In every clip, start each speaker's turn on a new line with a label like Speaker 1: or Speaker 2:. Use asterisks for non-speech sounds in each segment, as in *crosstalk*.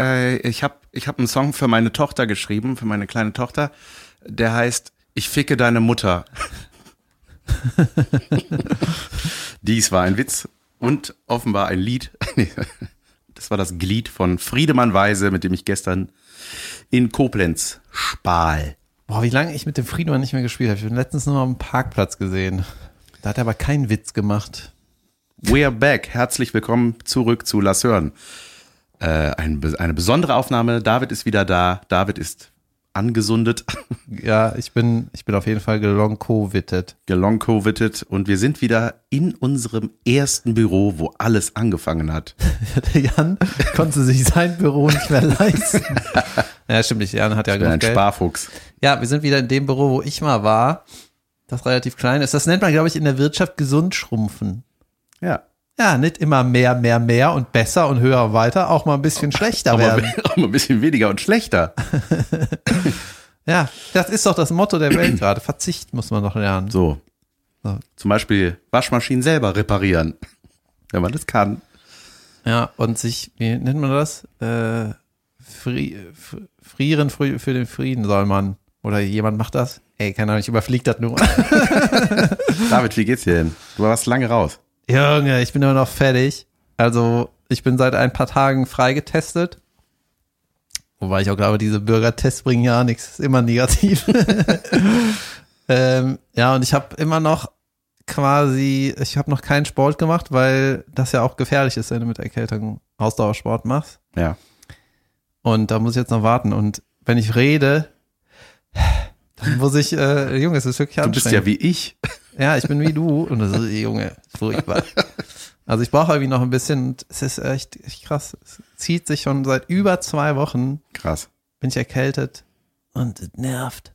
Speaker 1: Äh, ich habe ich hab einen Song für meine Tochter geschrieben, für meine kleine Tochter. Der heißt Ich ficke deine Mutter. *laughs* Dies war ein Witz und offenbar ein Lied. *laughs* Das war das Glied von Friedemann Weise, mit dem ich gestern in Koblenz spahl.
Speaker 2: Boah, wie lange ich mit dem Friedemann nicht mehr gespielt habe. Ich habe ihn letztens nur am Parkplatz gesehen. Da hat er aber keinen Witz gemacht.
Speaker 1: We're back. Herzlich willkommen zurück zu Lass hören. Äh, ein, eine besondere Aufnahme. David ist wieder da. David ist angesundet, *laughs*
Speaker 2: Ja, ich bin, ich bin auf jeden Fall gelong-covited.
Speaker 1: gelong-covited und wir sind wieder in unserem ersten Büro, wo alles angefangen hat.
Speaker 2: Der *laughs* Jan konnte sich sein Büro nicht mehr *laughs* leisten. ja, stimmt nicht. Jan hat ja
Speaker 1: bin ein
Speaker 2: genug Geld.
Speaker 1: Sparfuchs.
Speaker 2: Ja, wir sind wieder in dem Büro, wo ich mal war. Das relativ klein ist. Das nennt man, glaube ich, in der Wirtschaft gesund schrumpfen.
Speaker 1: Ja.
Speaker 2: Ja, nicht immer mehr, mehr, mehr und besser und höher und weiter, auch mal ein bisschen schlechter
Speaker 1: Aber
Speaker 2: werden. *laughs*
Speaker 1: auch mal ein bisschen weniger und schlechter. *laughs*
Speaker 2: Ja, das ist doch das Motto der Welt gerade. Verzicht muss man doch lernen.
Speaker 1: So.
Speaker 2: So.
Speaker 1: Zum Beispiel Waschmaschinen selber reparieren. *laughs* Wenn man das kann.
Speaker 2: Ja, und sich, wie nennt man das? Äh, fri frieren für, für den Frieden soll man. Oder jemand macht das? Ey, keine Ahnung, ich überflieg das nur.
Speaker 1: David, wie geht's dir denn? Du warst lange raus.
Speaker 2: Junge, ich bin immer noch fertig. Also, ich bin seit ein paar Tagen freigetestet. Wobei ich auch glaube, diese Bürgertests bringen ja nichts, ist immer negativ. *laughs* ähm, ja, und ich habe immer noch quasi, ich habe noch keinen Sport gemacht, weil das ja auch gefährlich ist, wenn du mit Erkältung Ausdauersport machst.
Speaker 1: Ja.
Speaker 2: Und da muss ich jetzt noch warten. Und wenn ich rede, muss ich, äh, Junge, es ist wirklich
Speaker 1: Du
Speaker 2: anstrengend.
Speaker 1: bist ja wie ich.
Speaker 2: Ja, ich bin wie du und das ist, Junge, furchtbar. Also ich brauche irgendwie noch ein bisschen, und es ist echt, echt krass. Es zieht sich schon seit über zwei Wochen,
Speaker 1: Krass.
Speaker 2: bin ich erkältet und es nervt.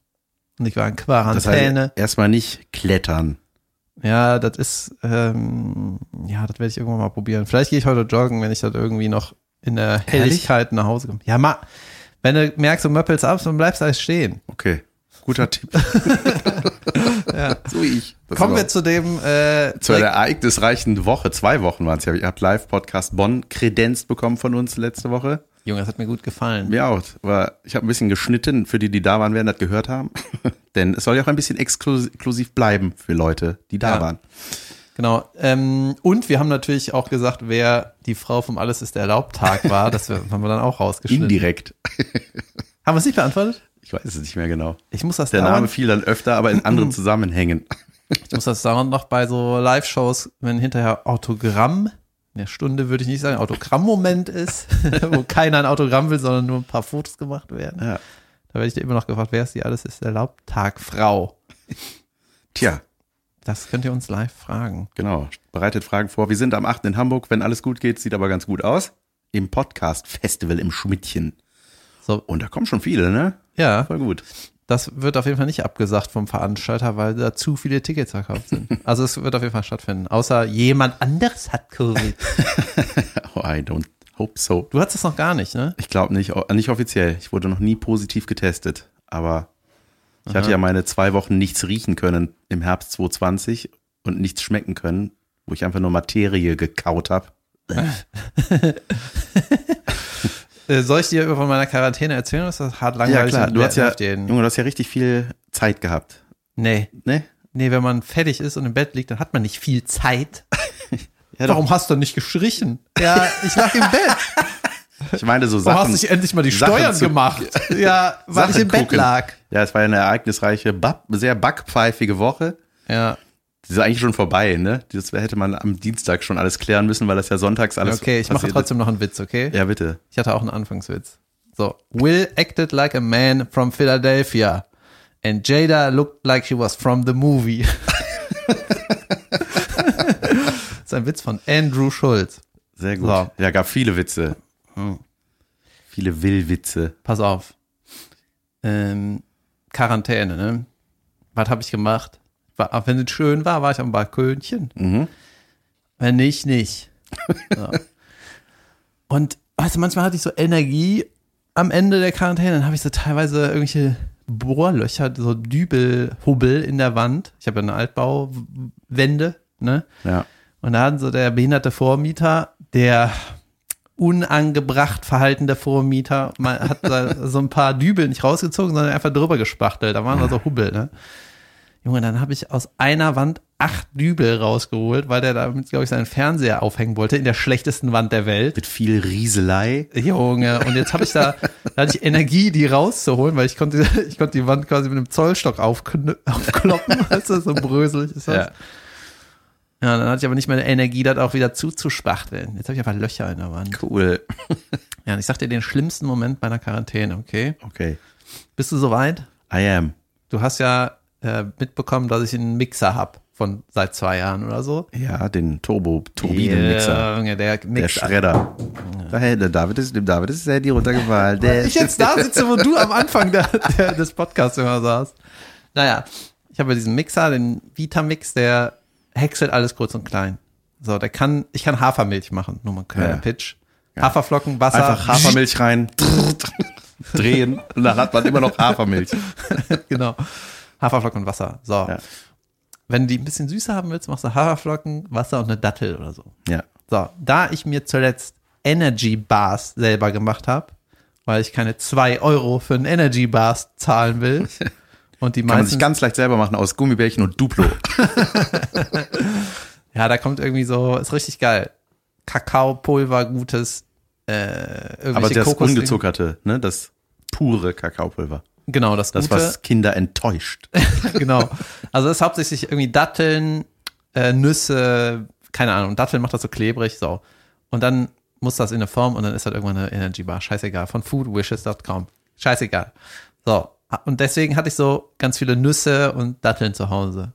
Speaker 2: Und ich war in
Speaker 1: Das
Speaker 2: Quarantäne.
Speaker 1: heißt, erstmal nicht klettern.
Speaker 2: ja, das ist, ähm, ja, das werde ich irgendwann mal probieren. Vielleicht gehe ich heute joggen, wenn ich das irgendwie noch in der Helligkeit nach Hause komme. Ja, ma, wenn du merkst, du möppelst ab, dann bleibst du alles stehen.
Speaker 1: Okay. Guter Tipp. *laughs*
Speaker 2: Ja.
Speaker 1: So wie ich. Das
Speaker 2: Kommen wir zu dem, äh,
Speaker 1: zu einer ereignisreichen Woche. Zwei Wochen waren es ja. Ihr habt Live-Podcast Bonn kredenzt bekommen von uns letzte Woche.
Speaker 2: Junge, das hat mir gut gefallen.
Speaker 1: Mir auch. Aber ich habe ein bisschen geschnitten für die, die da waren, werden das gehört haben. *laughs* Denn es soll ja auch ein bisschen exklus- exklusiv bleiben für Leute, die da
Speaker 2: Ja.
Speaker 1: waren.
Speaker 2: Genau. Ähm, und wir haben natürlich auch gesagt, wer die Frau vom Alles ist erlaubt-Tag war. Das *laughs* haben wir dann auch rausgeschnitten.
Speaker 1: Indirekt.
Speaker 2: Haben wir es nicht beantwortet?
Speaker 1: Ich weiß es nicht mehr genau.
Speaker 2: Ich muss das
Speaker 1: Der Name
Speaker 2: dauernd,
Speaker 1: fiel dann öfter, aber in anderen *clears throat* Zusammenhängen.
Speaker 2: ich muss das dauernd noch bei so Live-Shows, wenn hinterher Autogramm, in der Stunde würde ich nicht sagen, Autogramm-Moment ist, *laughs* wo keiner ein Autogramm will, sondern nur ein paar Fotos gemacht werden.
Speaker 1: Ja.
Speaker 2: Da werde ich dir immer noch gefragt, wer ist die Alles ist erlaubt-Tag Frau?
Speaker 1: Tja,
Speaker 2: Das könnt ihr uns live fragen.
Speaker 1: genau. Bereitet Fragen vor. Wir sind am 8. in Hamburg. Wenn alles gut geht, sieht aber ganz gut aus. Im Podcast-Festival im Schmidtchen.
Speaker 2: So,
Speaker 1: Und da kommen schon viele, ne?
Speaker 2: ja,
Speaker 1: Voll gut.
Speaker 2: das wird auf jeden Fall nicht abgesagt vom Veranstalter, weil da zu viele Tickets verkauft sind. *laughs* Also es wird auf jeden Fall stattfinden. Außer jemand anderes hat Covid. *laughs*
Speaker 1: Oh, I don't hope so.
Speaker 2: Du hattest es noch gar nicht, ne?
Speaker 1: Ich glaube nicht, nicht offiziell. Ich wurde noch nie positiv getestet. Aber ich hatte ja meine zwei Wochen nichts riechen können im Herbst 2020 und nichts schmecken können, wo ich einfach nur Materie gekaut habe. *laughs*
Speaker 2: Äh, soll ich dir von meiner Quarantäne erzählen? Ist das hart langweilig?
Speaker 1: Ja klar, du hast ja? Junge, du hast ja richtig viel Zeit gehabt.
Speaker 2: Nee.
Speaker 1: Ne?
Speaker 2: Nee, wenn man fertig ist und im Bett liegt, dann hat man nicht viel Zeit. *laughs*
Speaker 1: Ja,
Speaker 2: Warum hast du nicht gestrichen? Ja, ich lag im Bett.
Speaker 1: Ich meine so
Speaker 2: Warum
Speaker 1: Sachen.
Speaker 2: hast du nicht endlich mal die
Speaker 1: Sachen
Speaker 2: Steuern
Speaker 1: zu-
Speaker 2: gemacht? *laughs* Ja, weil ich
Speaker 1: Sachen
Speaker 2: im Bett
Speaker 1: gucken.
Speaker 2: lag.
Speaker 1: Ja, es war ja eine ereignisreiche, sehr backpfeifige Woche.
Speaker 2: Ja,
Speaker 1: Die ist eigentlich schon vorbei, ne? Das hätte man am Dienstag schon alles klären müssen, weil das ja sonntags alles
Speaker 2: okay, ich mache trotzdem noch einen Witz, okay?
Speaker 1: Ja, bitte.
Speaker 2: Ich hatte auch einen Anfangswitz. So, Will acted like a man from Philadelphia and Jada looked like she was from the movie. *laughs* das ist ein Witz von Andrew Schulz.
Speaker 1: Sehr gut.
Speaker 2: So.
Speaker 1: Ja, gab viele Witze. Viele Willwitze.
Speaker 2: Pass auf. Ähm, Quarantäne, ne? Was habe ich gemacht? Wenn es schön war, war ich am Balkönchen.
Speaker 1: Mhm.
Speaker 2: Wenn nicht, nicht. So. *laughs* Und weißt du, manchmal hatte ich so Energie am Ende der Quarantäne, dann habe ich so teilweise irgendwelche Bohrlöcher, so Dübelhubbel in der Wand. Ich habe ja eine Altbauwände, ne?
Speaker 1: Ja.
Speaker 2: Und da hat so der behinderte Vormieter, der unangebracht Verhalten der Vormieter. Man hat *laughs* so ein paar Dübel nicht rausgezogen, sondern einfach drüber gespachtelt. Da waren also Hubbel, ne? Junge, dann habe ich aus einer Wand acht Dübel rausgeholt, weil der damit, glaube ich, seinen Fernseher aufhängen wollte in der schlechtesten Wand der Welt.
Speaker 1: Mit viel Rieselei.
Speaker 2: Junge, und jetzt habe ich da, *laughs* da hatte ich Energie, die rauszuholen, weil ich konnte, *laughs* ich konnte die Wand quasi mit einem Zollstock aufkn- aufkloppen, *laughs* weißt du, so bröselig ist das.
Speaker 1: Ja.
Speaker 2: Ja, dann hatte ich aber nicht mehr Energie, das auch wieder zuzuspachteln. Jetzt habe ich einfach Löcher in der Wand.
Speaker 1: Cool.
Speaker 2: Ja, und ich sag dir den schlimmsten Moment meiner Quarantäne, okay?
Speaker 1: Okay.
Speaker 2: Bist du soweit?
Speaker 1: I am.
Speaker 2: Du hast ja äh, mitbekommen, dass ich einen Mixer hab von seit zwei Jahren oder so.
Speaker 1: Ja, den Turbo-Turbinenmixer.
Speaker 2: Junge, der
Speaker 1: Der. Schredder. Da, hey, der David ist, dem David ist das Handy runtergefallen. Der
Speaker 2: ich jetzt da sitze, wo du am Anfang der, der, des Podcasts immer saßt. Naja, ich habe ja diesen Mixer, den Vitamix, der häckselt alles kurz und klein. So, der kann, ich kann Hafermilch machen, nur mal ein kleiner
Speaker 1: Ja.
Speaker 2: Pitch. Haferflocken, Wasser.
Speaker 1: Einfach Hafermilch rein, drehen und dann hat man immer noch Hafermilch. *laughs*
Speaker 2: genau. Haferflocken und Wasser. So.
Speaker 1: Ja.
Speaker 2: Wenn du die ein bisschen süßer haben willst, machst du Haferflocken, Wasser und eine Dattel oder so.
Speaker 1: Ja.
Speaker 2: So, da ich mir zuletzt Energy Bars selber gemacht habe, weil ich keine zwei Euro für einen Energy Bars zahlen will. *laughs* Und die
Speaker 1: Kann man sich ganz leicht selber machen aus Gummibärchen und Duplo. *laughs*
Speaker 2: ja, da kommt irgendwie so, ist richtig geil. Kakaopulver, gutes, äh,
Speaker 1: Aber das ungezuckerte, ne, das pure Kakaopulver.
Speaker 2: Genau, das,
Speaker 1: Das,
Speaker 2: gute.
Speaker 1: was Kinder enttäuscht. *laughs*
Speaker 2: genau. Also das ist hauptsächlich irgendwie Datteln, äh, Nüsse, keine Ahnung. Datteln macht das so klebrig, so. Und dann muss das in eine Form und dann ist halt irgendwann eine Energy Bar. Scheißegal. Von foodwishes.com. Scheißegal. So. Und deswegen hatte ich so ganz viele Nüsse und Datteln zu Hause.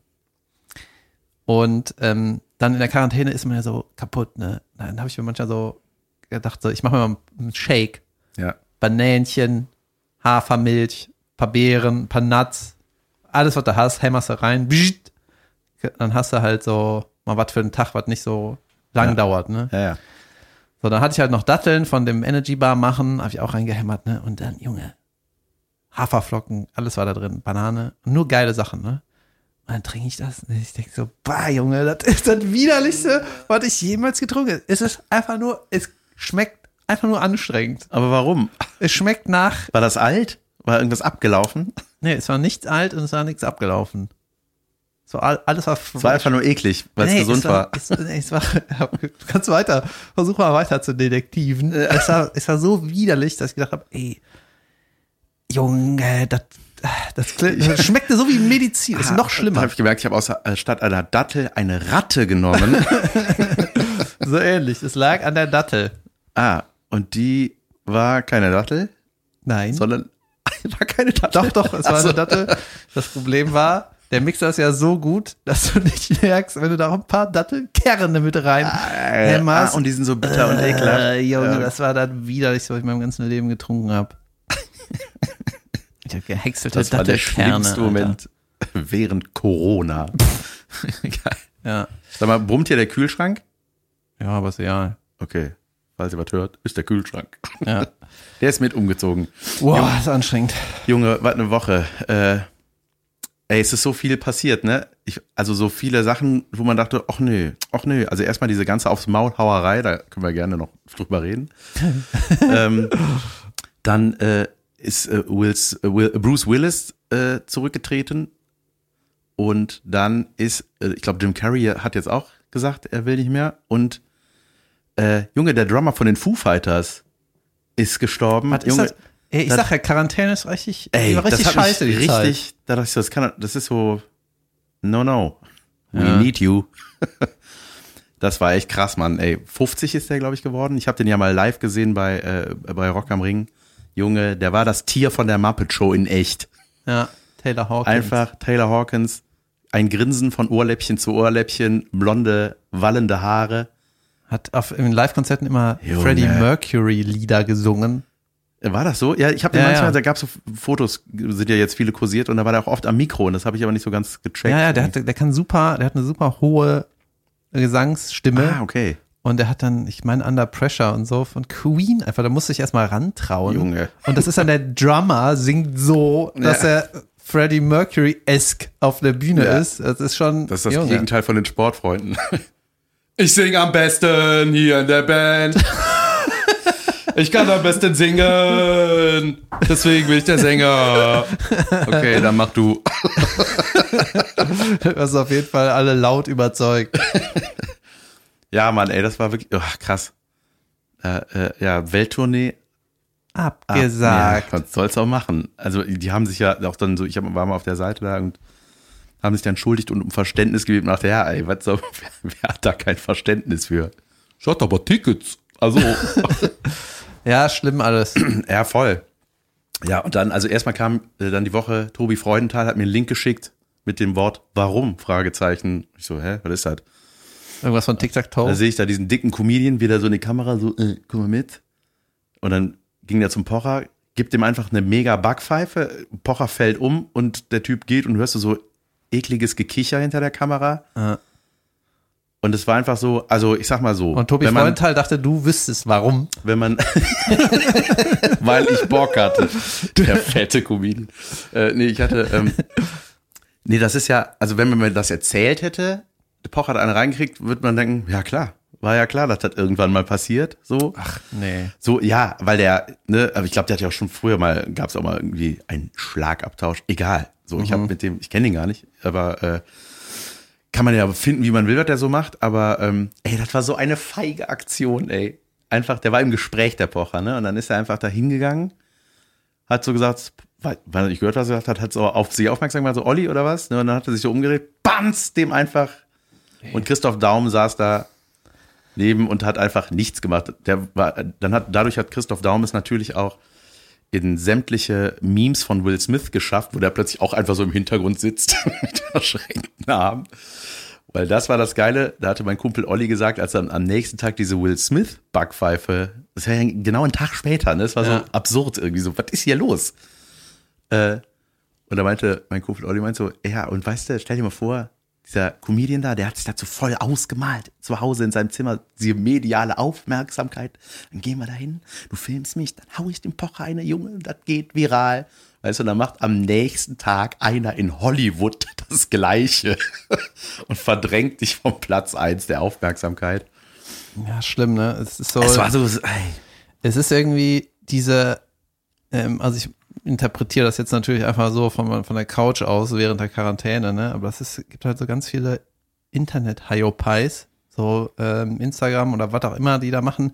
Speaker 2: Und ähm, dann in der Quarantäne ist man ja so kaputt, ne? Dann habe ich mir manchmal so gedacht, so, ich mache mir mal einen Shake.
Speaker 1: Ja.
Speaker 2: Banänchen, Hafermilch, paar Beeren, paar Nuts, alles, was du hast, hämmerst du rein, dann hast du halt so mal was für einen Tag, was nicht so lang
Speaker 1: Ja.
Speaker 2: dauert, ne?
Speaker 1: Ja, ja.
Speaker 2: So, dann hatte ich halt noch Datteln von dem Energy Bar machen, habe ich auch reingehämmert, ne? Und dann, Junge, Haferflocken, alles war da drin, Banane, nur geile Sachen, ne? Und dann trinke ich das und ich denke so, bah, Junge, das ist das widerlichste, was ich jemals getrunken habe. Es ist einfach nur, es schmeckt einfach nur anstrengend.
Speaker 1: Aber warum?
Speaker 2: Es schmeckt nach
Speaker 1: War das alt? War irgendwas abgelaufen?
Speaker 2: Nee, es war nichts alt und es war nichts abgelaufen. So all, alles war
Speaker 1: Es war einfach nur eklig, weil es gesund
Speaker 2: es
Speaker 1: war.
Speaker 2: Es, nee, es war du kannst weiter, versuch mal weiter zu detektiven. Es war, es war so widerlich, dass ich gedacht habe, ey, Junge, das, das, das schmeckte so wie Medizin. Ist noch
Speaker 1: Da habe
Speaker 2: schlimmer.
Speaker 1: ich gemerkt, ich habe aus äh, statt einer Dattel eine Ratte genommen. *laughs*
Speaker 2: So ähnlich. Es lag an der Dattel.
Speaker 1: ah, und die war keine Dattel,
Speaker 2: Nein.
Speaker 1: sondern *laughs* war keine Dattel.
Speaker 2: Doch, doch, es war
Speaker 1: Ach so.
Speaker 2: eine Dattel. Das Problem war, der Mixer ist ja so gut, dass du nicht *laughs* merkst, wenn du da auch ein paar Dattelkerne mit rein
Speaker 1: Äh,
Speaker 2: hämmerst.
Speaker 1: ah, und die sind so bitter und ekelhaft.
Speaker 2: Äh, Junge,
Speaker 1: Ja.
Speaker 2: das war das widerlichste, was ich in meinem ganzen Leben getrunken habe. *laughs* Ich habe gehäckselte
Speaker 1: Das war der
Speaker 2: Dattelkerne.
Speaker 1: schlimmste
Speaker 2: Alter.
Speaker 1: Moment während Corona. Geil.
Speaker 2: Ja.
Speaker 1: Sag mal, brummt hier der Kühlschrank?
Speaker 2: ja, aber ist egal.
Speaker 1: Okay, falls ihr was hört, ist der Kühlschrank.
Speaker 2: Ja. *laughs*
Speaker 1: Der ist mit umgezogen.
Speaker 2: Wow, ist anstrengend.
Speaker 1: Junge, was eine Woche. Äh, ey, es ist so viel passiert, ne? Ich, also so viele Sachen, wo man dachte, ach nö, ach nö. Also erstmal diese ganze aufs Maul Hauerei, da können wir gerne noch drüber reden. *laughs* ähm, dann äh, ist äh, Wills, äh, Will, Bruce Willis äh, zurückgetreten und dann ist, äh, ich glaube, Jim Carrey hat jetzt auch gesagt, er will nicht mehr und äh, Junge, der Drummer von den Foo Fighters ist gestorben.
Speaker 2: Ist
Speaker 1: Junge,
Speaker 2: das? Ey, ich
Speaker 1: das-
Speaker 2: sag ja, Quarantäne ist richtig,
Speaker 1: Ey,
Speaker 2: war richtig
Speaker 1: das hat
Speaker 2: scheiße.
Speaker 1: mich
Speaker 2: die Zeit.
Speaker 1: richtig, da dachte ich so, das kann, das ist so, no, no, we
Speaker 2: Ja.
Speaker 1: need you. *laughs* das war echt krass, Mann. Ey, 50 ist der, glaube ich, geworden. Ich habe den ja mal live gesehen bei, äh, bei Rock am Ring. Junge, der war das Tier von der Muppet Show in echt.
Speaker 2: Ja, Taylor Hawkins.
Speaker 1: Einfach Taylor Hawkins, ein Grinsen von Ohrläppchen zu Ohrläppchen, blonde, wallende Haare.
Speaker 2: Hat auf, in Live-Konzerten immer
Speaker 1: Junge.
Speaker 2: Freddie Mercury Lieder gesungen.
Speaker 1: War das so? Ja, ich habe den
Speaker 2: Ja,
Speaker 1: manchmal,
Speaker 2: ja.
Speaker 1: da gab es so Fotos, sind ja jetzt viele kursiert und da war der auch oft am Mikro und das habe ich aber nicht so ganz gecheckt.
Speaker 2: Ja, ja, der, hat, der kann super, der hat eine super hohe Gesangsstimme.
Speaker 1: Ah, okay.
Speaker 2: Und der hat dann, ich meine, Under Pressure und so von Queen einfach, da musste ich erstmal rantrauen.
Speaker 1: Junge.
Speaker 2: Und das ist dann der Drummer, singt so, dass
Speaker 1: Ja.
Speaker 2: er Freddie Mercury-esque auf der Bühne ist. Das ist schon.
Speaker 1: Das ist das
Speaker 2: Junge.
Speaker 1: Gegenteil von den Sportfreunden. *laughs* Ich sing am besten hier in der Band. Ich kann am besten singen. Deswegen bin ich der Sänger. Okay, dann mach du.
Speaker 2: Du hast auf jeden Fall alle laut überzeugt.
Speaker 1: Ja, Mann, ey, das war wirklich oh, krass. Äh, äh, ja, Welttournee.
Speaker 2: Abgesagt.
Speaker 1: Ja, was soll's auch machen? Also, die haben sich ja auch dann so, ich hab, war mal auf der Seite da und haben sich dann entschuldigt und um Verständnis gebeten und dachte, ja, ey, was soll, *laughs* wer, wer hat da kein Verständnis für? Schaut aber Tickets. Also, *laughs*
Speaker 2: Ja, schlimm alles. *clears throat*
Speaker 1: ja, voll. Ja, und dann, also erstmal kam äh, dann die Woche, Tobi Freudenthal hat mir einen Link geschickt mit dem Wort Warum? Fragezeichen. Ich so, hä, was ist das?
Speaker 2: Irgendwas von
Speaker 1: Da
Speaker 2: Tic-Tac-Toe.
Speaker 1: sehe ich da diesen dicken Comedian wieder so in die Kamera, so, äh, guck mal mit. Und dann ging der zum Pocher, gibt dem einfach eine mega Backpfeife, Pocher fällt um und der Typ geht und hörst du so ekliges Gekicher hinter der Kamera.
Speaker 2: Ja.
Speaker 1: Und es war einfach so, also ich sag mal so,
Speaker 2: Und Tobi
Speaker 1: wenn man,
Speaker 2: Freudenthal dachte, du wüsstest warum.
Speaker 1: wenn man, *laughs* weil ich Bock hatte, der fette Comedian. Äh, nee, ich hatte, ähm, nee, das ist ja, also wenn man mir das erzählt hätte, der Pocher hat einen reingekriegt, würde man denken, ja klar, war ja klar, dass das irgendwann mal passiert, so.
Speaker 2: Ach, nee.
Speaker 1: So, ja, weil der, ne, aber ich glaube, der hat ja auch schon früher mal, gab es auch mal irgendwie einen Schlagabtausch. Egal. So, ich habe mit dem, ich kenne den gar nicht, aber äh, kann man ja finden, wie man will, was der so macht. Aber ähm, ey, das war so eine feige Aktion, ey. Einfach, der war im Gespräch, der Pocher, ne? Und dann ist er einfach da hingegangen, hat so gesagt, weil, weil er nicht gehört, was er gesagt hat, hat so auf sich aufmerksam gemacht, so Olli oder was, ne? Und dann hat er sich so umgedreht, bams, dem einfach. Und Christoph Daum saß da neben und hat einfach nichts gemacht. Der war, dann hat, dadurch hat Christoph Daum es natürlich auch in sämtliche Memes von Will Smith geschafft, wo der plötzlich auch einfach so im Hintergrund sitzt *laughs* mit verschränkten Armen. Weil das war das Geile, da hatte mein Kumpel Olli gesagt, als dann am nächsten Tag diese Will Smith Backpfeife, das war ja genau einen Tag später, ne? Das war
Speaker 2: Ja.
Speaker 1: so absurd irgendwie so, was ist hier los? Äh, und da meinte mein Kumpel Olli meinte so, ja, und weißt du, stell dir mal vor, dieser Comedian da, der hat sich dazu voll ausgemalt, zu Hause in seinem Zimmer, diese mediale Aufmerksamkeit. Dann gehen wir da hin, du filmst mich, dann hau ich den Pocher eine Junge, das geht viral. Weißt du, und dann macht am nächsten Tag einer in Hollywood *laughs* das Gleiche *laughs* und verdrängt dich vom Platz eins der Aufmerksamkeit.
Speaker 2: Ja, schlimm, ne? Es ist so.
Speaker 1: Es war so, ey,
Speaker 2: es ist irgendwie diese, ähm, also ich interpretiere das jetzt natürlich einfach so von, von der Couch aus während der Quarantäne, ne? Aber es ist, gibt halt so ganz viele Internet-Hyopies, so ähm, Instagram oder was auch immer die da machen.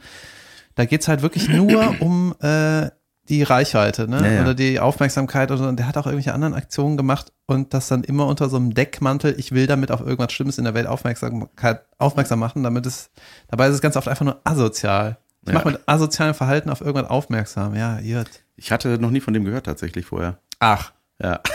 Speaker 2: Da geht's halt wirklich nur *clears throat* um äh, die Reichweite, ne?
Speaker 1: Ja, ja.
Speaker 2: Oder die Aufmerksamkeit und, so. und der hat auch irgendwelche anderen Aktionen gemacht und das dann immer unter so einem Deckmantel, ich will damit auf irgendwas Schlimmes in der Welt Aufmerksamkeit aufmerksam machen, damit es, dabei ist es ganz oft einfach nur asozial. Ich
Speaker 1: Ja.
Speaker 2: mache mit asozialem Verhalten auf irgendwas aufmerksam. Ja, Jurt.
Speaker 1: Ich hatte noch nie von dem gehört tatsächlich vorher.
Speaker 2: Ach.
Speaker 1: Ja. *laughs*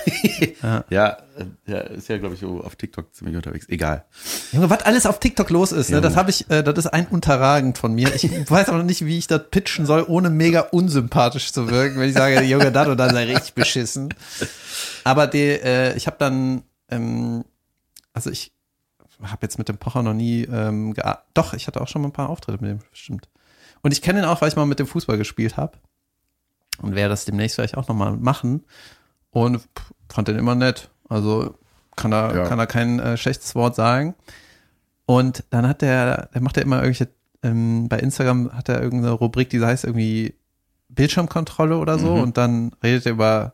Speaker 2: Ja.
Speaker 1: ja, ist ja, glaube ich, auf TikTok ziemlich unterwegs. Egal.
Speaker 2: Junge, was alles auf TikTok los ist, ne? Das habe ich, äh, das ist ein unterragend von mir. Ich *laughs* weiß aber noch nicht, wie ich das pitchen soll, ohne mega unsympathisch zu wirken, wenn ich sage, *laughs* Junge, das und dann sei richtig beschissen. Aber die, äh, ich habe dann, ähm, also ich habe jetzt mit dem Pocher noch nie, ähm, doch, ich hatte auch schon mal ein paar Auftritte mit dem, stimmt. Und ich kenne ihn auch, weil ich mal mit dem Fußball gespielt habe. Und werde das demnächst vielleicht auch nochmal machen. Und pff, fand den immer nett. Also kann er,
Speaker 1: Ja.
Speaker 2: kann er kein äh, schlechtes Wort sagen. Und dann hat der, der macht ja immer irgendwelche, ähm, bei Instagram hat er irgendeine Rubrik, die heißt irgendwie Bildschirmkontrolle oder so.
Speaker 1: Mhm.
Speaker 2: Und dann redet er über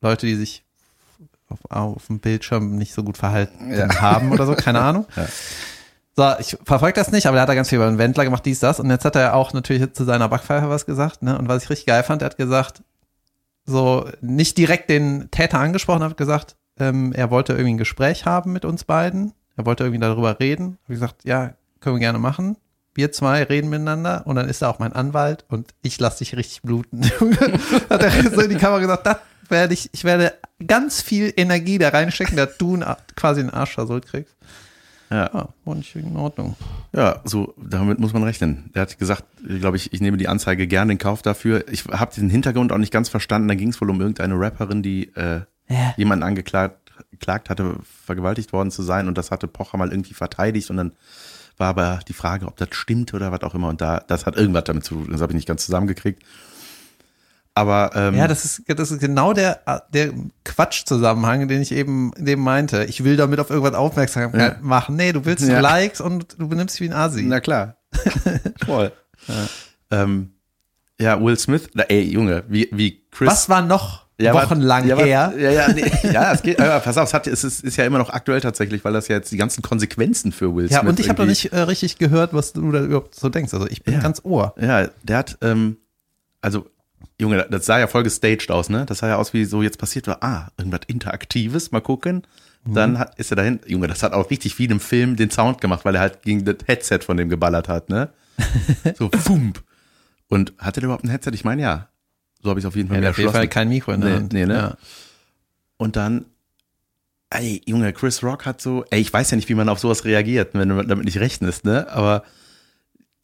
Speaker 2: Leute, die sich auf, auf dem Bildschirm nicht so gut verhalten
Speaker 1: Ja.
Speaker 2: haben oder so, keine *laughs* Ahnung.
Speaker 1: Ja.
Speaker 2: So, ich verfolge das nicht, aber der hat da ganz viel über den Wendler gemacht, dies, das. Und jetzt hat er auch natürlich zu seiner Backpfeife was gesagt, ne? Und was ich richtig geil fand, er hat gesagt, so nicht direkt den Täter angesprochen, hat gesagt, ähm, er wollte irgendwie ein Gespräch haben mit uns beiden. Er wollte irgendwie darüber reden. Hab ich gesagt, ja, können wir gerne machen. Wir zwei reden miteinander und dann ist er auch mein Anwalt und ich lasse dich richtig bluten. *laughs* hat er so in die Kamera gesagt, das werde ich, ich werde ganz viel Energie da reinstecken, dass du quasi einen Arsch versohlt kriegst.
Speaker 1: Ja.
Speaker 2: War nicht in Ordnung.
Speaker 1: Ja, so, damit muss man rechnen. Der hat gesagt, glaube ich, ich nehme die Anzeige gerne in Kauf dafür. Ich habe den Hintergrund auch nicht ganz verstanden. Da ging es wohl um irgendeine Rapperin, die äh,
Speaker 2: Ja.
Speaker 1: jemanden angeklagt geklagt hatte, vergewaltigt worden zu sein. Und das hatte Pocher mal irgendwie verteidigt. Und dann war aber die Frage, ob das stimmt oder was auch immer. Und da, das hat irgendwas damit zu tun. Das habe ich nicht ganz zusammengekriegt. Aber ähm,
Speaker 2: Ja, das ist, das ist genau der, der Quatsch-Zusammenhang, den ich eben, eben meinte. Ich will damit auf irgendwas Aufmerksamkeit
Speaker 1: Ja.
Speaker 2: machen. Nee, du willst
Speaker 1: Ja.
Speaker 2: Likes und du benimmst dich wie ein Asi.
Speaker 1: Na klar. *laughs* Voll. Ähm, Ja, Will Smith, na, ey, Junge, wie, wie Chris.
Speaker 2: Was war noch
Speaker 1: ja,
Speaker 2: wochenlang
Speaker 1: ja,
Speaker 2: her?
Speaker 1: Ja, ja, nee, *laughs* ja, es geht, aber pass auf, es, hat, es ist, ist ja immer noch aktuell tatsächlich, weil das ja jetzt die ganzen Konsequenzen für Will Smith
Speaker 2: Ja, und ich habe noch nicht äh, richtig gehört, was du da überhaupt so denkst. Also ich bin
Speaker 1: Ja.
Speaker 2: ganz ohr.
Speaker 1: Ja, der hat, ähm, also, Junge, das sah ja voll gestaged aus, ne? Das sah ja aus wie so jetzt passiert war, ah, irgendwas Interaktives, mal gucken. Dann hat, ist er dahin, Junge, das hat auch richtig wie in einem Film den Sound gemacht, weil er halt gegen das Headset von dem geballert hat, ne? *laughs* So, fump. Und hatte der überhaupt ein Headset? Ich meine, ja. So habe ich es auf jeden Fall
Speaker 2: Ja, auf jeden Fall kein Mikro in der
Speaker 1: Nee,
Speaker 2: Hand.
Speaker 1: nee, ne?
Speaker 2: Ja.
Speaker 1: Und dann, ey, Junge, Chris Rock hat so, ey, ich weiß ja nicht, wie man auf sowas reagiert, wenn du damit nicht rechnest, ne? Aber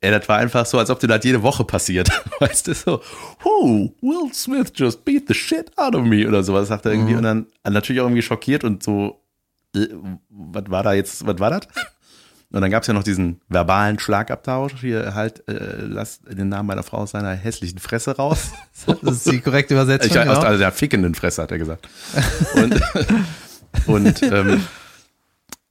Speaker 1: ey, das war einfach so, als ob dir das jede Woche passiert. *laughs* Weißt du, so, oh, Will Smith just beat the shit out of me oder sowas, sagt er irgendwie. Und dann natürlich auch irgendwie schockiert und so, äh, was war da jetzt, was war das? Und dann gab es ja noch diesen verbalen Schlagabtausch, hier halt, äh, lass den Namen meiner Frau aus seiner hässlichen Fresse raus. So. *laughs*
Speaker 2: Das ist die korrekte Übersetzung.
Speaker 1: Ich, aus also der fickenden Fresse, hat er gesagt. Und, *laughs* und, ähm,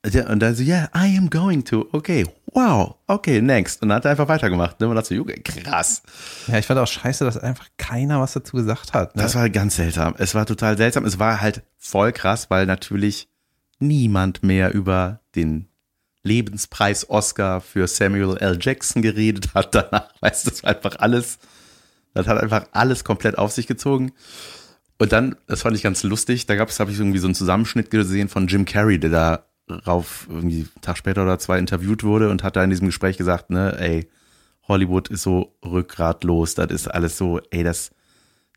Speaker 1: ja, und dann so, yeah, I am going to, okay, wow, okay, next. Und dann hat er einfach weitergemacht. Ne? Und dachte so, Junge, krass.
Speaker 2: Ja, ich fand auch scheiße, dass einfach keiner was dazu gesagt hat. Ne?
Speaker 1: Das war ganz seltsam. Es war total seltsam. Es war halt voll krass, weil natürlich niemand mehr über den Lebenspreis Oscar für Samuel L. Jackson geredet hat *laughs* danach. Weißt du, das war einfach alles, das hat einfach alles komplett auf sich gezogen. Und dann, das fand ich ganz lustig, da gab es, habe ich irgendwie so einen Zusammenschnitt gesehen von Jim Carrey, der da rauf irgendwie einen Tag später oder zwei interviewt wurde und hat da in diesem Gespräch gesagt, ne, ey, Hollywood ist so rückgratlos, das ist alles so, ey, das,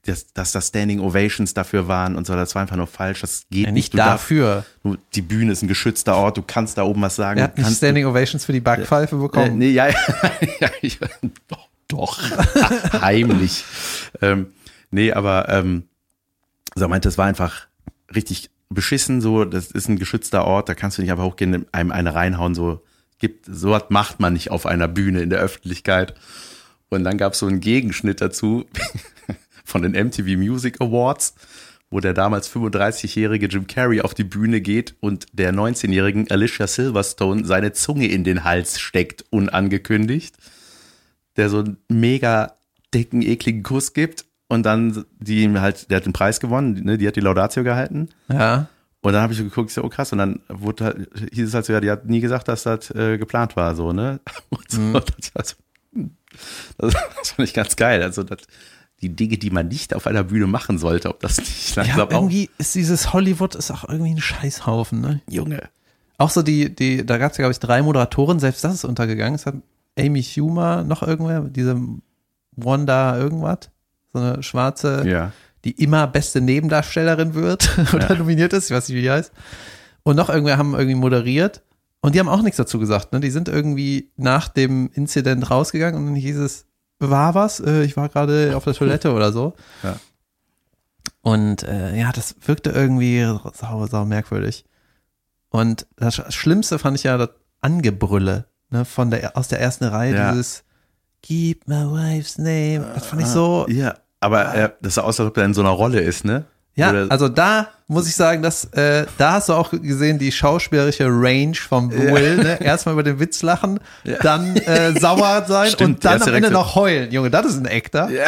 Speaker 1: das, dass das Standing Ovations dafür waren und so, das war einfach nur falsch, das geht
Speaker 2: ja,
Speaker 1: nicht.
Speaker 2: nicht
Speaker 1: Du
Speaker 2: dafür.
Speaker 1: Du, die Bühne ist ein geschützter Ort, du kannst da oben was sagen.
Speaker 2: Er hat
Speaker 1: du
Speaker 2: nicht Standing Ovations für die Backpfeife
Speaker 1: äh,
Speaker 2: bekommen.
Speaker 1: nee, ja, *laughs* ja, ich, doch, doch, *laughs* heimlich. Ähm, nee, aber ähm, so meinte, es war einfach richtig beschissen, so, das ist ein geschützter Ort, da kannst du nicht einfach hochgehen, einem eine reinhauen, so, gibt, so was macht man nicht auf einer Bühne in der Öffentlichkeit. Und dann gab es so einen Gegenschnitt dazu *laughs* von den MTV Music Awards, wo der damals 35-jährige Jim Carrey auf die Bühne geht und der 19-jährigen Alicia Silverstone seine Zunge in den Hals steckt, unangekündigt. Der so einen mega dicken, ekligen Kuss gibt und dann die halt, der hat den Preis gewonnen, ne, die hat die Laudatio gehalten.
Speaker 2: Ja.
Speaker 1: Und dann habe ich so geguckt, so, oh krass, und dann wurde halt, hieß es halt so, ja, die hat nie gesagt, dass das äh, geplant war, so, ne? *laughs* Und so, das, war so, hm. das, *laughs* das fand ich ganz geil. Also das, die Dinge, die man nicht auf einer Bühne machen sollte, ob das nicht
Speaker 2: Ja,
Speaker 1: langsam auch,
Speaker 2: irgendwie ist dieses Hollywood ist auch irgendwie ein Scheißhaufen, ne?
Speaker 1: Junge.
Speaker 2: Auch so die, die, da gab es ja, glaube ich, drei Moderatoren, selbst das ist untergegangen. Es hat Amy Schumer, noch irgendwer, diese Wanda irgendwas, so eine schwarze,
Speaker 1: Ja.
Speaker 2: die immer beste Nebendarstellerin wird *laughs* oder nominiert ist, ich weiß nicht, wie die heißt. Und noch irgendwer haben irgendwie moderiert und die haben auch nichts dazu gesagt. Ne? Die sind irgendwie nach dem Inzident rausgegangen und dann hieß es, war was? Äh, ich war gerade auf der Toilette oder so.
Speaker 1: Ja.
Speaker 2: Und äh, ja, das wirkte irgendwie sau, sau merkwürdig. Und das Sch- Schlimmste fand ich ja das Angebrülle ne, von der, aus der ersten Reihe,
Speaker 1: Ja.
Speaker 2: dieses Keep my wife's name. Das fand ich so,
Speaker 1: Ja, aber äh, das sah aus, als ob er in so einer Rolle ist, ne?
Speaker 2: ja,
Speaker 1: Oder-
Speaker 2: also da muss ich sagen, dass äh, da hast du auch gesehen die schauspielerische Range vom Will. Ne? Erstmal über den Witz lachen, dann äh, sauer *laughs* sein
Speaker 1: Stimmt,
Speaker 2: und dann am Ende
Speaker 1: direkt-
Speaker 2: noch heulen. Junge, das ist ein Actor.
Speaker 1: ja,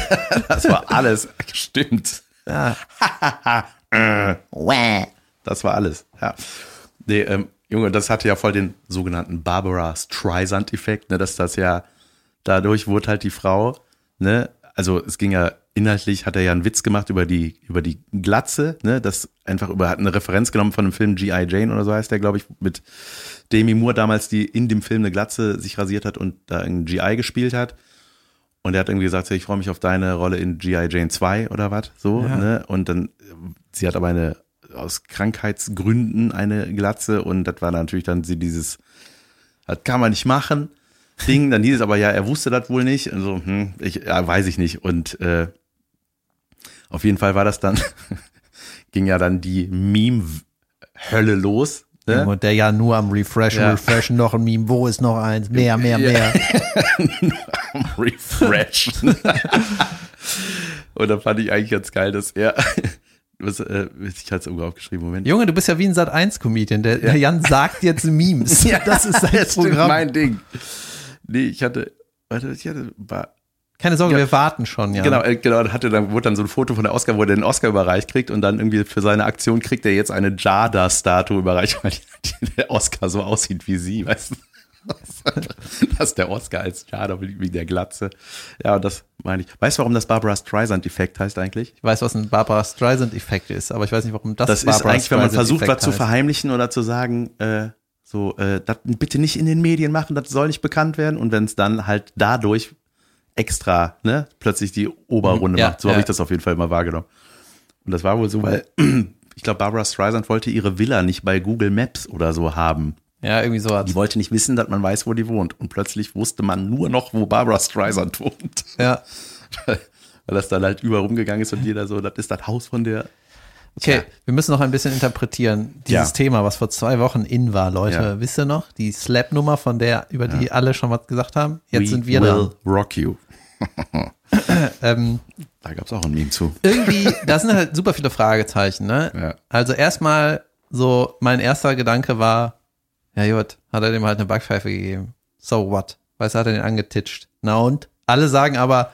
Speaker 1: *laughs* das war alles. Stimmt.
Speaker 2: Ja. *laughs*
Speaker 1: Das war alles, ja. Nee, ähm, Junge, das hatte ja voll den sogenannten Barbara Streisand-Effekt, ne, dass das ja, dadurch wurde halt die Frau, ne, also es ging ja inhaltlich, hat er ja einen Witz gemacht über die, über die Glatze, ne, das einfach über, hat eine Referenz genommen von dem Film G.I. Jane oder so heißt der, glaube ich, mit Demi Moore damals, die in dem Film eine Glatze sich rasiert hat und da einen G.I. gespielt hat. Und er hat irgendwie gesagt, ich freue mich auf deine Rolle in G.I. Jane 2 oder was, so,
Speaker 2: Ja.
Speaker 1: ne? Und dann, sie hat aber eine, aus Krankheitsgründen eine Glatze und das war natürlich dann sie dieses, das kann man nicht machen, Ding. Dann hieß es aber, ja, er wusste das wohl nicht. Also, hm, ich, ja, weiß ich nicht. Und äh, auf jeden Fall war das dann, *laughs* ging ja dann die Meme-Hölle los. Ne?
Speaker 2: Und der ja nur am Refreshen,
Speaker 1: Ja.
Speaker 2: Refreshen, noch ein Meme, wo ist noch eins? Mehr, mehr,
Speaker 1: Ja.
Speaker 2: mehr. *laughs*
Speaker 1: Refresh. *laughs* und da fand ich eigentlich ganz geil, dass er, was, äh, ich hatte es irgendwo aufgeschrieben, Moment.
Speaker 2: Junge, du bist ja wie ein Sat1-Comedian. Der, der Jan sagt jetzt Memes. das ist sein
Speaker 1: Das
Speaker 2: Programm.
Speaker 1: mein Ding. Nee, ich hatte, warte, ich hatte, war,
Speaker 2: Keine Sorge, wir warten schon, ja.
Speaker 1: Genau, äh, genau, da hatte dann, wurde dann so ein Foto von der Oscar, wo er den Oscar überreicht kriegt und dann irgendwie für seine Aktion kriegt er jetzt eine Jada-Statue überreicht, weil *laughs* der Oscar so aussieht wie sie, weißt du? *laughs* Das ist der Oscar als Jada wie der Glatze. Ja, und das meine ich. Weißt du, warum das Barbara Streisand-Effekt heißt eigentlich?
Speaker 2: Ich weiß, was ein Barbara Streisand-Effekt ist, aber ich weiß nicht, warum das
Speaker 1: Das ist
Speaker 2: Barbara
Speaker 1: eigentlich, wenn man versucht, was zu verheimlichen oder zu sagen, äh, so, äh, das bitte nicht in den Medien machen, das soll nicht bekannt werden. Und wenn es dann halt dadurch extra, ne, plötzlich die Oberrunde
Speaker 2: Ja,
Speaker 1: macht. So habe
Speaker 2: ja.
Speaker 1: ich das auf jeden Fall immer wahrgenommen. Und das war wohl so, weil *clears throat* ich glaube, Barbara Streisand wollte ihre Villa nicht bei Google Maps oder so haben.
Speaker 2: Ja, irgendwie sowas.
Speaker 1: Die wollte nicht wissen, dass man weiß, wo die wohnt. Und plötzlich wusste man nur noch, wo Barbara Streisand wohnt.
Speaker 2: Ja. *laughs*
Speaker 1: Weil das dann halt überall rumgegangen ist und jeder so, das ist das Haus von der.
Speaker 2: Okay, wir müssen noch ein bisschen interpretieren. Dieses
Speaker 1: Ja.
Speaker 2: Thema, was vor zwei Wochen in war, Leute.
Speaker 1: Ja.
Speaker 2: Wisst ihr noch? Die Slap-Nummer, von der, über die alle schon was gesagt haben. Jetzt
Speaker 1: We
Speaker 2: sind wir
Speaker 1: will
Speaker 2: dran.
Speaker 1: rock you. *laughs*
Speaker 2: Ähm,
Speaker 1: Da gab es auch ein Meme zu.
Speaker 2: irgendwie, da sind halt super viele Fragezeichen, ne?
Speaker 1: Ja.
Speaker 2: Also erstmal so, mein erster Gedanke war, ja gut, hat er dem halt eine Backpfeife gegeben. So what? Weißt du, hat er den angetitscht. Na und? Alle sagen aber,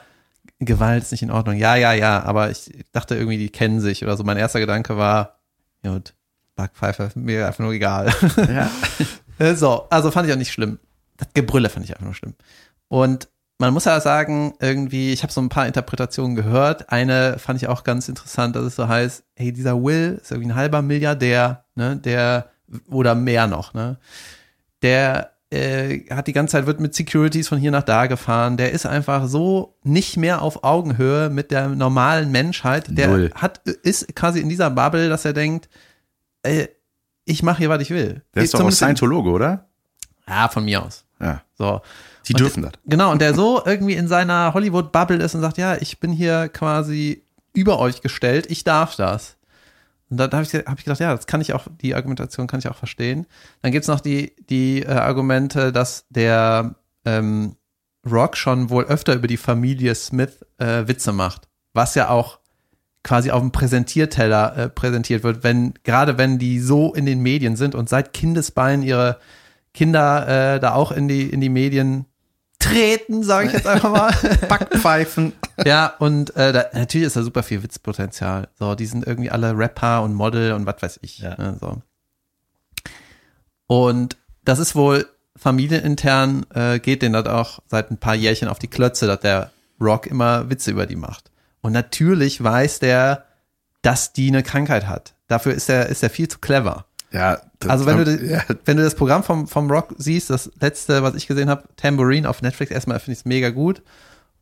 Speaker 2: Gewalt ist nicht in Ordnung. Ja, ja, ja, aber ich dachte irgendwie, die kennen sich oder so. Mein erster Gedanke war, ja gut, Backpfeife, mir einfach nur egal.
Speaker 1: Ja. *laughs*
Speaker 2: Äh, So, also fand ich auch nicht schlimm. Das Gebrülle fand ich einfach nur schlimm. Und man muss ja sagen, irgendwie, ich habe so ein paar Interpretationen gehört. Eine fand ich auch ganz interessant, dass es so heißt, hey, dieser Will ist irgendwie ein halber Milliardär, ne, der, oder mehr noch, ne, der äh, hat die ganze Zeit, wird mit Securities von hier nach da gefahren, der ist einfach so nicht mehr auf Augenhöhe mit der normalen Menschheit, der
Speaker 1: Null.
Speaker 2: hat, ist quasi in dieser Bubble, dass er denkt, äh, ich mache hier, was ich will.
Speaker 1: Der ist doch auch
Speaker 2: Zumindest in-
Speaker 1: Scientologe, oder?
Speaker 2: ja, von mir aus.
Speaker 1: Ja.
Speaker 2: So.
Speaker 1: Die
Speaker 2: Und
Speaker 1: dürfen das.
Speaker 2: Genau, und der so irgendwie in seiner Hollywood-Bubble ist und sagt, ja, ich bin hier quasi über euch gestellt, ich darf das. Und da habe ich, hab ich gedacht, ja, das kann ich auch, die Argumentation kann ich auch verstehen. Dann gibt's noch die, die äh, Argumente, dass der ähm, Rock schon wohl öfter über die Familie Smith äh, Witze macht. Was ja auch quasi auf dem Präsentierteller äh, präsentiert wird, wenn, gerade wenn die so in den Medien sind und seit Kindesbeinen ihre Kinder äh, da auch in die, in die Medien treten, sage ich jetzt einfach mal. *laughs*
Speaker 1: Backpfeifen.
Speaker 2: ja, und äh, da, natürlich ist da super viel Witzpotenzial. So, die sind irgendwie alle Rapper und Model und was weiß ich.
Speaker 1: Ja.
Speaker 2: Ne, so. Und das ist wohl familienintern, äh, geht denen das auch seit ein paar Jährchen auf die Klötze, dass der Rock immer Witze über die macht. Und natürlich weiß der, dass die eine Krankheit hat. Dafür ist er, ist er viel zu clever.
Speaker 1: Ja.
Speaker 2: Also wenn du,
Speaker 1: ja,
Speaker 2: wenn du das Programm vom, vom Rock siehst, das letzte, was ich gesehen habe, Tambourine auf Netflix, erstmal finde ich es mega gut.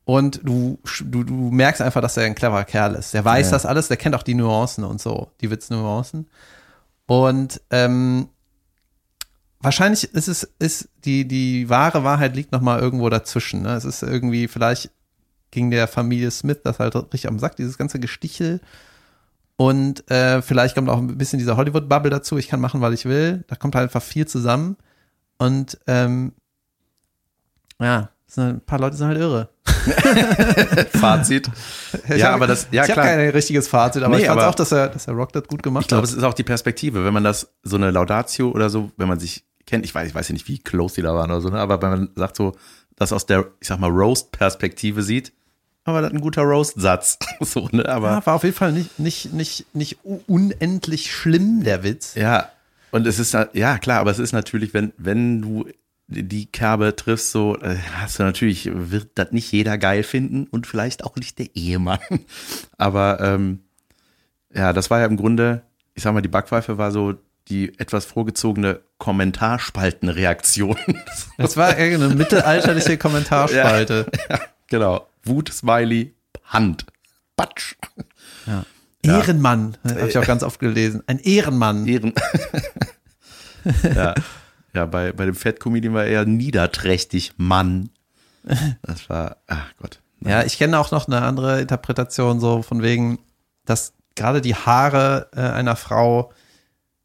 Speaker 2: Und du, du, du merkst einfach, dass er ein cleverer Kerl ist. Der weiß
Speaker 1: Ja.
Speaker 2: das alles, der kennt auch die Nuancen und so, die Witznuancen. Und ähm, wahrscheinlich ist es, ist die, die wahre Wahrheit liegt noch mal irgendwo dazwischen. Ne? Es ist irgendwie, vielleicht ging der Familie Smith das halt richtig am Sack, dieses ganze Gestichel. Und äh, vielleicht kommt auch ein bisschen dieser Hollywood-Bubble dazu. Ich kann machen, was ich will. Da kommt halt einfach viel zusammen. Und ähm, ja, ein paar Leute sind halt irre. *laughs*
Speaker 1: Fazit.
Speaker 2: Ich
Speaker 1: Ja,
Speaker 2: hab-
Speaker 1: aber das, ja
Speaker 2: ich habe
Speaker 1: klar.
Speaker 2: kein richtiges Fazit, aber
Speaker 1: Nee,
Speaker 2: ich fand auch, dass er, dass er Rock das gut gemacht
Speaker 1: Ich glaube,
Speaker 2: hat.
Speaker 1: es ist auch die Perspektive. Wenn man das, so eine Laudatio oder so, wenn man sich kennt, ich weiß, ich weiß ja nicht, wie close die da waren oder so, ne? aber wenn man sagt so, das aus der, ich sag mal, Roast-Perspektive sieht, aber das ist ein guter Roast-Satz. *laughs* so, ne? Aber
Speaker 2: Ja, war auf jeden Fall nicht, nicht, nicht, nicht unendlich schlimm, der Witz.
Speaker 1: Ja, und es ist, ja klar, aber es ist natürlich, wenn, wenn du die Kerbe triffst, so äh, hast du natürlich, wird das nicht jeder geil finden und vielleicht auch nicht der Ehemann. *laughs* Aber ähm, ja, das war ja im Grunde, ich sag mal, die Backpfeife war so die etwas vorgezogene Kommentarspaltenreaktion. *laughs*
Speaker 2: Das war irgendeine mittelalterliche Kommentarspalte.
Speaker 1: ja, genau. Wut, Smiley, Hand. Patsch.
Speaker 2: Ja. Ehrenmann, habe ich auch ganz oft gelesen. Ein Ehrenmann.
Speaker 1: Ehren. *laughs* ja, ja bei, bei dem Fat-Comedian war eher niederträchtig, Mann. Das war, ach Gott.
Speaker 2: Ja, ich kenne auch noch eine andere Interpretation, so von wegen, dass gerade die Haare äh, einer Frau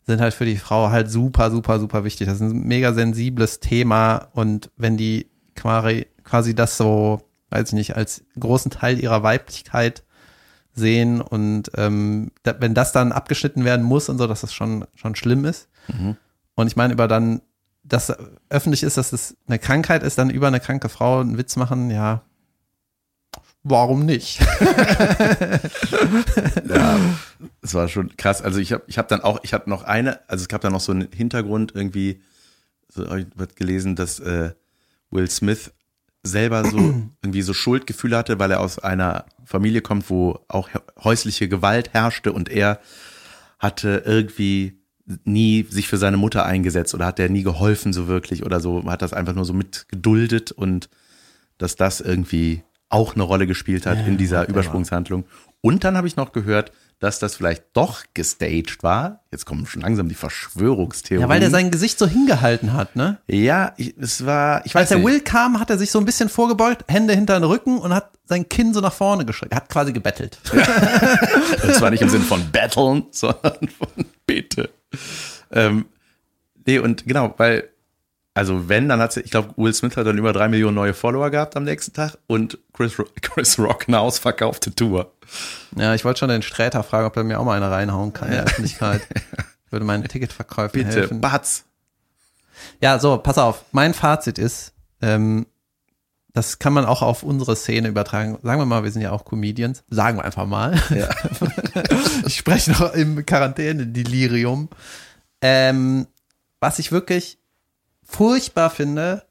Speaker 2: sind halt für die Frau halt super, super, super wichtig. Das ist ein mega sensibles Thema und wenn die quasi, quasi das so, weiß ich nicht, als großen Teil ihrer Weiblichkeit sehen und ähm, da, wenn das dann abgeschnitten werden muss und so, dass das schon, schon schlimm ist. Und ich meine, über dann, dass öffentlich ist, dass es eine Krankheit ist, dann über eine kranke Frau einen Witz machen, ja, warum nicht? *laughs*
Speaker 1: ja, *laughs* es war schon krass. Also ich habe ich hab dann auch, ich habe noch eine, also es gab da noch so einen Hintergrund irgendwie, so wird gelesen, dass äh, Will Smith selber so *clears throat* irgendwie so Schuldgefühle hatte, weil er aus einer Familie kommt, wo auch häusliche Gewalt herrschte und er hatte irgendwie nie sich für seine Mutter eingesetzt oder hat er nie geholfen so wirklich oder so, hat das einfach nur so mitgeduldet und dass das irgendwie auch eine Rolle gespielt hat ja, in dieser Übersprungshandlung. Und dann habe ich noch gehört, dass das vielleicht doch gestaged war. Jetzt kommen schon langsam die Verschwörungstheorien. Ja,
Speaker 2: weil der sein Gesicht so hingehalten hat, ne?
Speaker 1: Ja, ich, es war, ich weiß
Speaker 2: Als der Will kam, hat er sich so ein bisschen vorgebeugt, Hände hinter den Rücken und hat sein Kinn so nach vorne geschreckt. Er hat quasi gebettelt. *laughs*
Speaker 1: und zwar nicht im Sinne von betteln, sondern von bitte. Ähm, nee, und genau, weil also wenn, dann hat sie, ich glaube, Will Smith hat dann über drei Millionen neue Follower gehabt am nächsten Tag und Chris, *laughs* Chris Rock eine ausverkaufte Tour.
Speaker 2: Ja, ich wollte schon den Sträter fragen, ob er mir auch mal eine reinhauen kann in der Öffentlichkeit. Ich *laughs* würde meinen Ticketverkäufen Bitte, helfen.
Speaker 1: Batz.
Speaker 2: Ja, so, pass auf. Mein Fazit ist, ähm, das kann man auch auf unsere Szene übertragen. Sagen wir mal, wir sind ja auch Comedians. Sagen wir einfach mal. Ja. *laughs* ich spreche noch im Quarantäne-Delirium. Ähm, was ich wirklich furchtbar finde,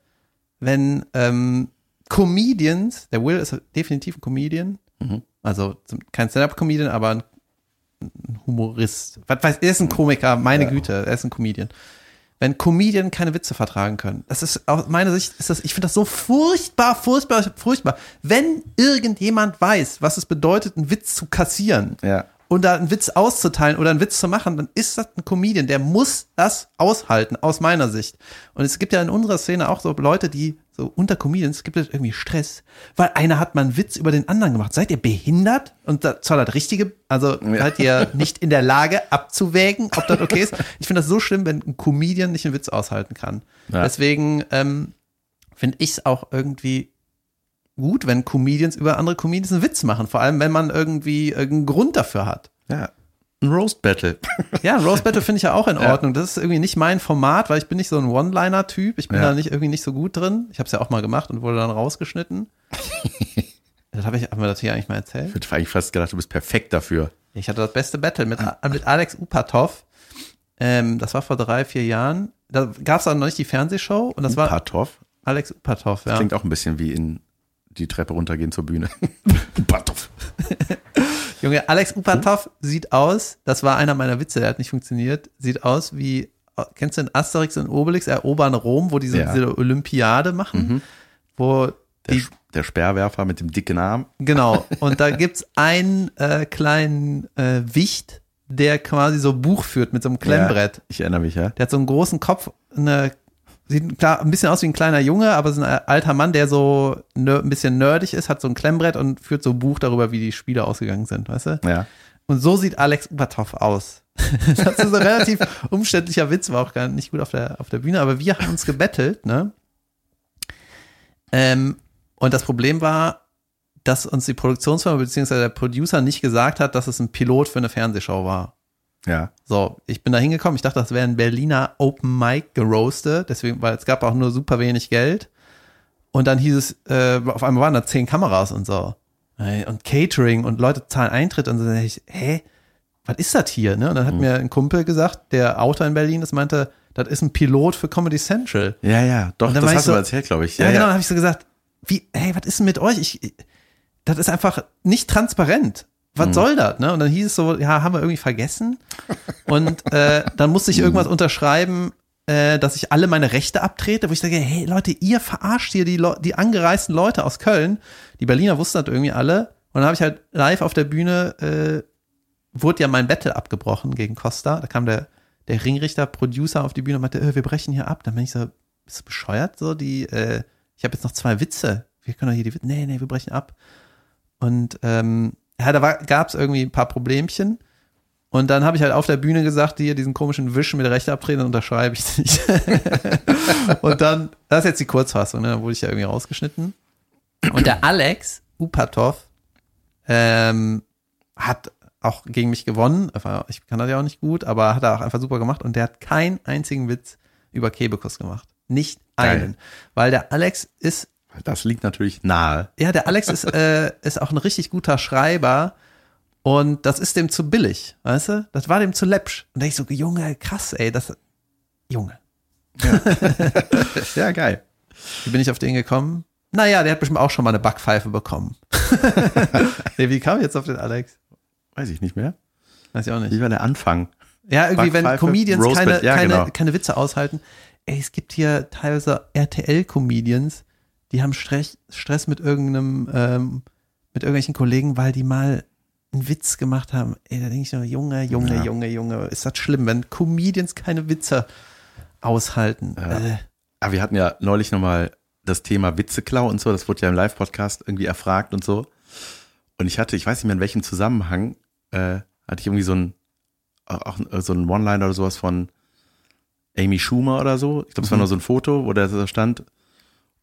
Speaker 2: wenn ähm, Comedians, der Will ist definitiv ein Comedian, mhm. also kein Stand-up-Comedian, aber ein Humorist. Was weiß, er ist ein Komiker, meine ja. Güte, er ist ein Comedian. Wenn Comedian keine Witze vertragen können, das ist aus meiner Sicht, ist das, ich finde das so furchtbar, furchtbar, furchtbar. Wenn irgendjemand weiß, was es bedeutet, einen Witz zu kassieren,
Speaker 1: ja
Speaker 2: und da einen Witz auszuteilen oder einen Witz zu machen, dann ist das ein Comedian, der muss das aushalten, aus meiner Sicht. Und es gibt ja in unserer Szene auch so Leute, die so unter Comedians gibt es irgendwie Stress, weil einer hat mal einen Witz über den anderen gemacht. Seid ihr behindert? Und da, zwar das Richtige, also ja. seid ihr nicht in der Lage abzuwägen, ob das okay ist. Ich finde das so schlimm, wenn ein Comedian nicht einen Witz aushalten kann. Ja. Deswegen ähm, finde ich es auch irgendwie gut, wenn Comedians über andere Comedians einen Witz machen, vor allem wenn man irgendwie irgendeinen Grund dafür hat.
Speaker 1: Ja. Ein Roast Battle. *laughs*
Speaker 2: Ja, ein Roast Battle finde ich ja auch in Ordnung. Ja. Das ist irgendwie nicht mein Format, weil ich bin nicht so ein One-Liner-Typ. Ich bin ja. da nicht irgendwie nicht so gut drin. Ich habe es ja auch mal gemacht und wurde dann rausgeschnitten. *laughs* das habe ich, haben wir das hier eigentlich mal erzählt? Ich
Speaker 1: hätte eigentlich fast gedacht, du bist perfekt dafür.
Speaker 2: Ich hatte das beste Battle mit, mit Alex Upatov. Ähm, das war vor drei, vier Jahren. Da gab es auch noch nicht die Fernsehshow und das
Speaker 1: Upatov?
Speaker 2: war Alex Upatov,
Speaker 1: ja. Das klingt auch ein bisschen wie in die Treppe runtergehen zur Bühne. *laughs*
Speaker 2: Upatov. *laughs* Junge, Alex Upatov sieht aus, das war einer meiner Witze, der hat nicht funktioniert, sieht aus wie, kennst du den Asterix und Obelix erobern Rom, wo diese, ja. diese Olympiade machen, mhm. wo
Speaker 1: der, der, Sperrwerfer mit dem dicken Arm.
Speaker 2: Genau, *laughs* und da gibt's einen äh, kleinen äh, Wicht, der quasi so Buch führt mit so einem Klemmbrett. Ja,
Speaker 1: ich erinnere mich, ja.
Speaker 2: Der hat so einen großen Kopf, eine Sieht klar ein bisschen aus wie ein kleiner Junge, aber ist ein alter Mann, der so ein bisschen nerdig ist, hat so ein Klemmbrett und führt so ein Buch darüber, wie die Spiele ausgegangen sind, weißt du?
Speaker 1: Ja.
Speaker 2: Und so sieht Alex Ubertoff aus. *laughs* das ist ein relativ umständlicher Witz, war auch gar nicht gut auf der, auf der Bühne, aber wir haben uns gebettelt, ne? Ähm, und das Problem war, dass uns die Produktionsfirma bzw. der Producer nicht gesagt hat, dass es ein Pilot für eine Fernsehshow war.
Speaker 1: Ja.
Speaker 2: So, ich bin da hingekommen, ich dachte, das wäre ein Berliner Open Mic geroastet, deswegen, weil es gab auch nur super wenig Geld. Und dann hieß es, äh, auf einmal waren da zehn Kameras und so. Und Catering und Leute zahlen Eintritt und so. Und ich, hä? Was ist das hier? Ne? Und dann hat mhm. mir ein Kumpel gesagt, der Autor in Berlin ist, meinte, das ist ein Pilot für Comedy Central.
Speaker 1: Ja, ja, doch, das hast so, du erzählt, glaube ich.
Speaker 2: Ja, ja genau, dann habe ich so gesagt, wie, hey, was ist denn mit euch? Ich, das ist einfach nicht transparent was hm. soll das? Ne? Und dann hieß es so, ja, haben wir irgendwie vergessen. Und äh, dann musste ich irgendwas unterschreiben, äh, dass ich alle meine Rechte abtrete, wo ich sage, hey Leute, ihr verarscht hier die, die angereisten Leute aus Köln. Die Berliner wussten das irgendwie alle. Und dann habe ich halt live auf der Bühne, äh, wurde ja mein Battle abgebrochen gegen Costa. Da kam der, der Ringrichter, Producer auf die Bühne und meinte, äh, wir brechen hier ab. Dann bin ich so, bist du bescheuert? So, die, äh, ich habe jetzt noch zwei Witze. Wir können doch hier die Witze. Nee, nee, wir brechen ab. Und ähm, ja, da gab es irgendwie ein paar Problemchen. Und dann habe ich halt auf der Bühne gesagt, hier diesen komischen Wisch mit der Rechte abdrehen, unterschreibe ich nicht. *laughs* und dann, das ist jetzt die Kurzfassung, ne? dann wurde ich ja irgendwie rausgeschnitten. Und der Alex Upatov ähm, hat auch gegen mich gewonnen. Ich kann das ja auch nicht gut, aber hat er auch einfach super gemacht. Und der hat keinen einzigen Witz über Kebekus gemacht. Nicht einen. Geil. Weil der Alex ist
Speaker 1: Das liegt natürlich nahe.
Speaker 2: Ja, der Alex ist, äh, ist auch ein richtig guter Schreiber und das ist dem zu billig, weißt du? Das war dem zu läppsch. Und da ich so, Junge, krass, ey, das, Junge.
Speaker 1: Ja, *laughs* geil.
Speaker 2: Wie bin ich auf den gekommen? Naja, der hat bestimmt auch schon mal eine Backpfeife bekommen. *laughs* nee, wie kam ich jetzt auf den Alex?
Speaker 1: Weiß ich nicht mehr.
Speaker 2: Weiß ich auch nicht.
Speaker 1: Wie war der Anfang?
Speaker 2: Ja, irgendwie, wenn
Speaker 1: Backpfeife,
Speaker 2: Comedians
Speaker 1: Roastbed,
Speaker 2: keine,
Speaker 1: ja,
Speaker 2: keine,
Speaker 1: genau.
Speaker 2: keine Witze aushalten. Ey, es gibt hier teilweise RTL-Comedians, die haben Stress, Stress mit irgendeinem, ähm, mit irgendwelchen Kollegen, weil die mal einen Witz gemacht haben. Ey, da denke ich nur, Junge, Junge,
Speaker 1: Ja.
Speaker 2: Junge, Junge, ist das schlimm, wenn Comedians keine Witze aushalten. Äh,
Speaker 1: Aber wir hatten ja neulich nochmal das Thema Witzeklau und so, das wurde ja im Live-Podcast irgendwie erfragt und so. Und ich hatte, ich weiß nicht mehr in welchem Zusammenhang, äh, hatte ich irgendwie so ein, auch auch so ein One-Liner oder sowas von Amy Schumer oder so. Ich glaube, es war
Speaker 2: Mhm.
Speaker 1: nur so ein Foto, wo der so stand.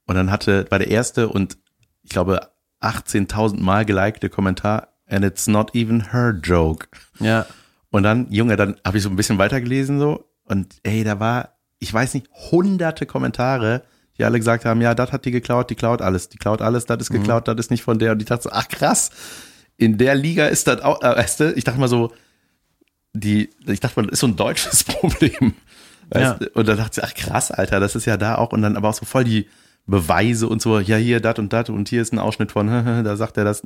Speaker 1: Und dann hatte, war der erste und ich glaube 18.000 Mal gelikte Kommentar, and it's not even her joke.
Speaker 2: ja.
Speaker 1: Und dann, Junge, dann habe ich so ein bisschen weitergelesen so und ey, da war, ich weiß nicht, hunderte Kommentare, die alle gesagt haben, ja, das hat die geklaut, die klaut alles, die klaut alles, das ist geklaut, das ist nicht von der. Und ich dachte so, ach krass, in der Liga ist das auch, äh, weißt du, ich dachte mal so, die, ich dachte mal, das ist so ein deutsches *laughs* Problem. Weißt du? Und dann dachte ich, ach krass, Alter, das ist ja da auch. Und dann aber auch so voll die Beweise und so, ja, hier, dat und dat und hier ist ein Ausschnitt von, *laughs* da sagt er das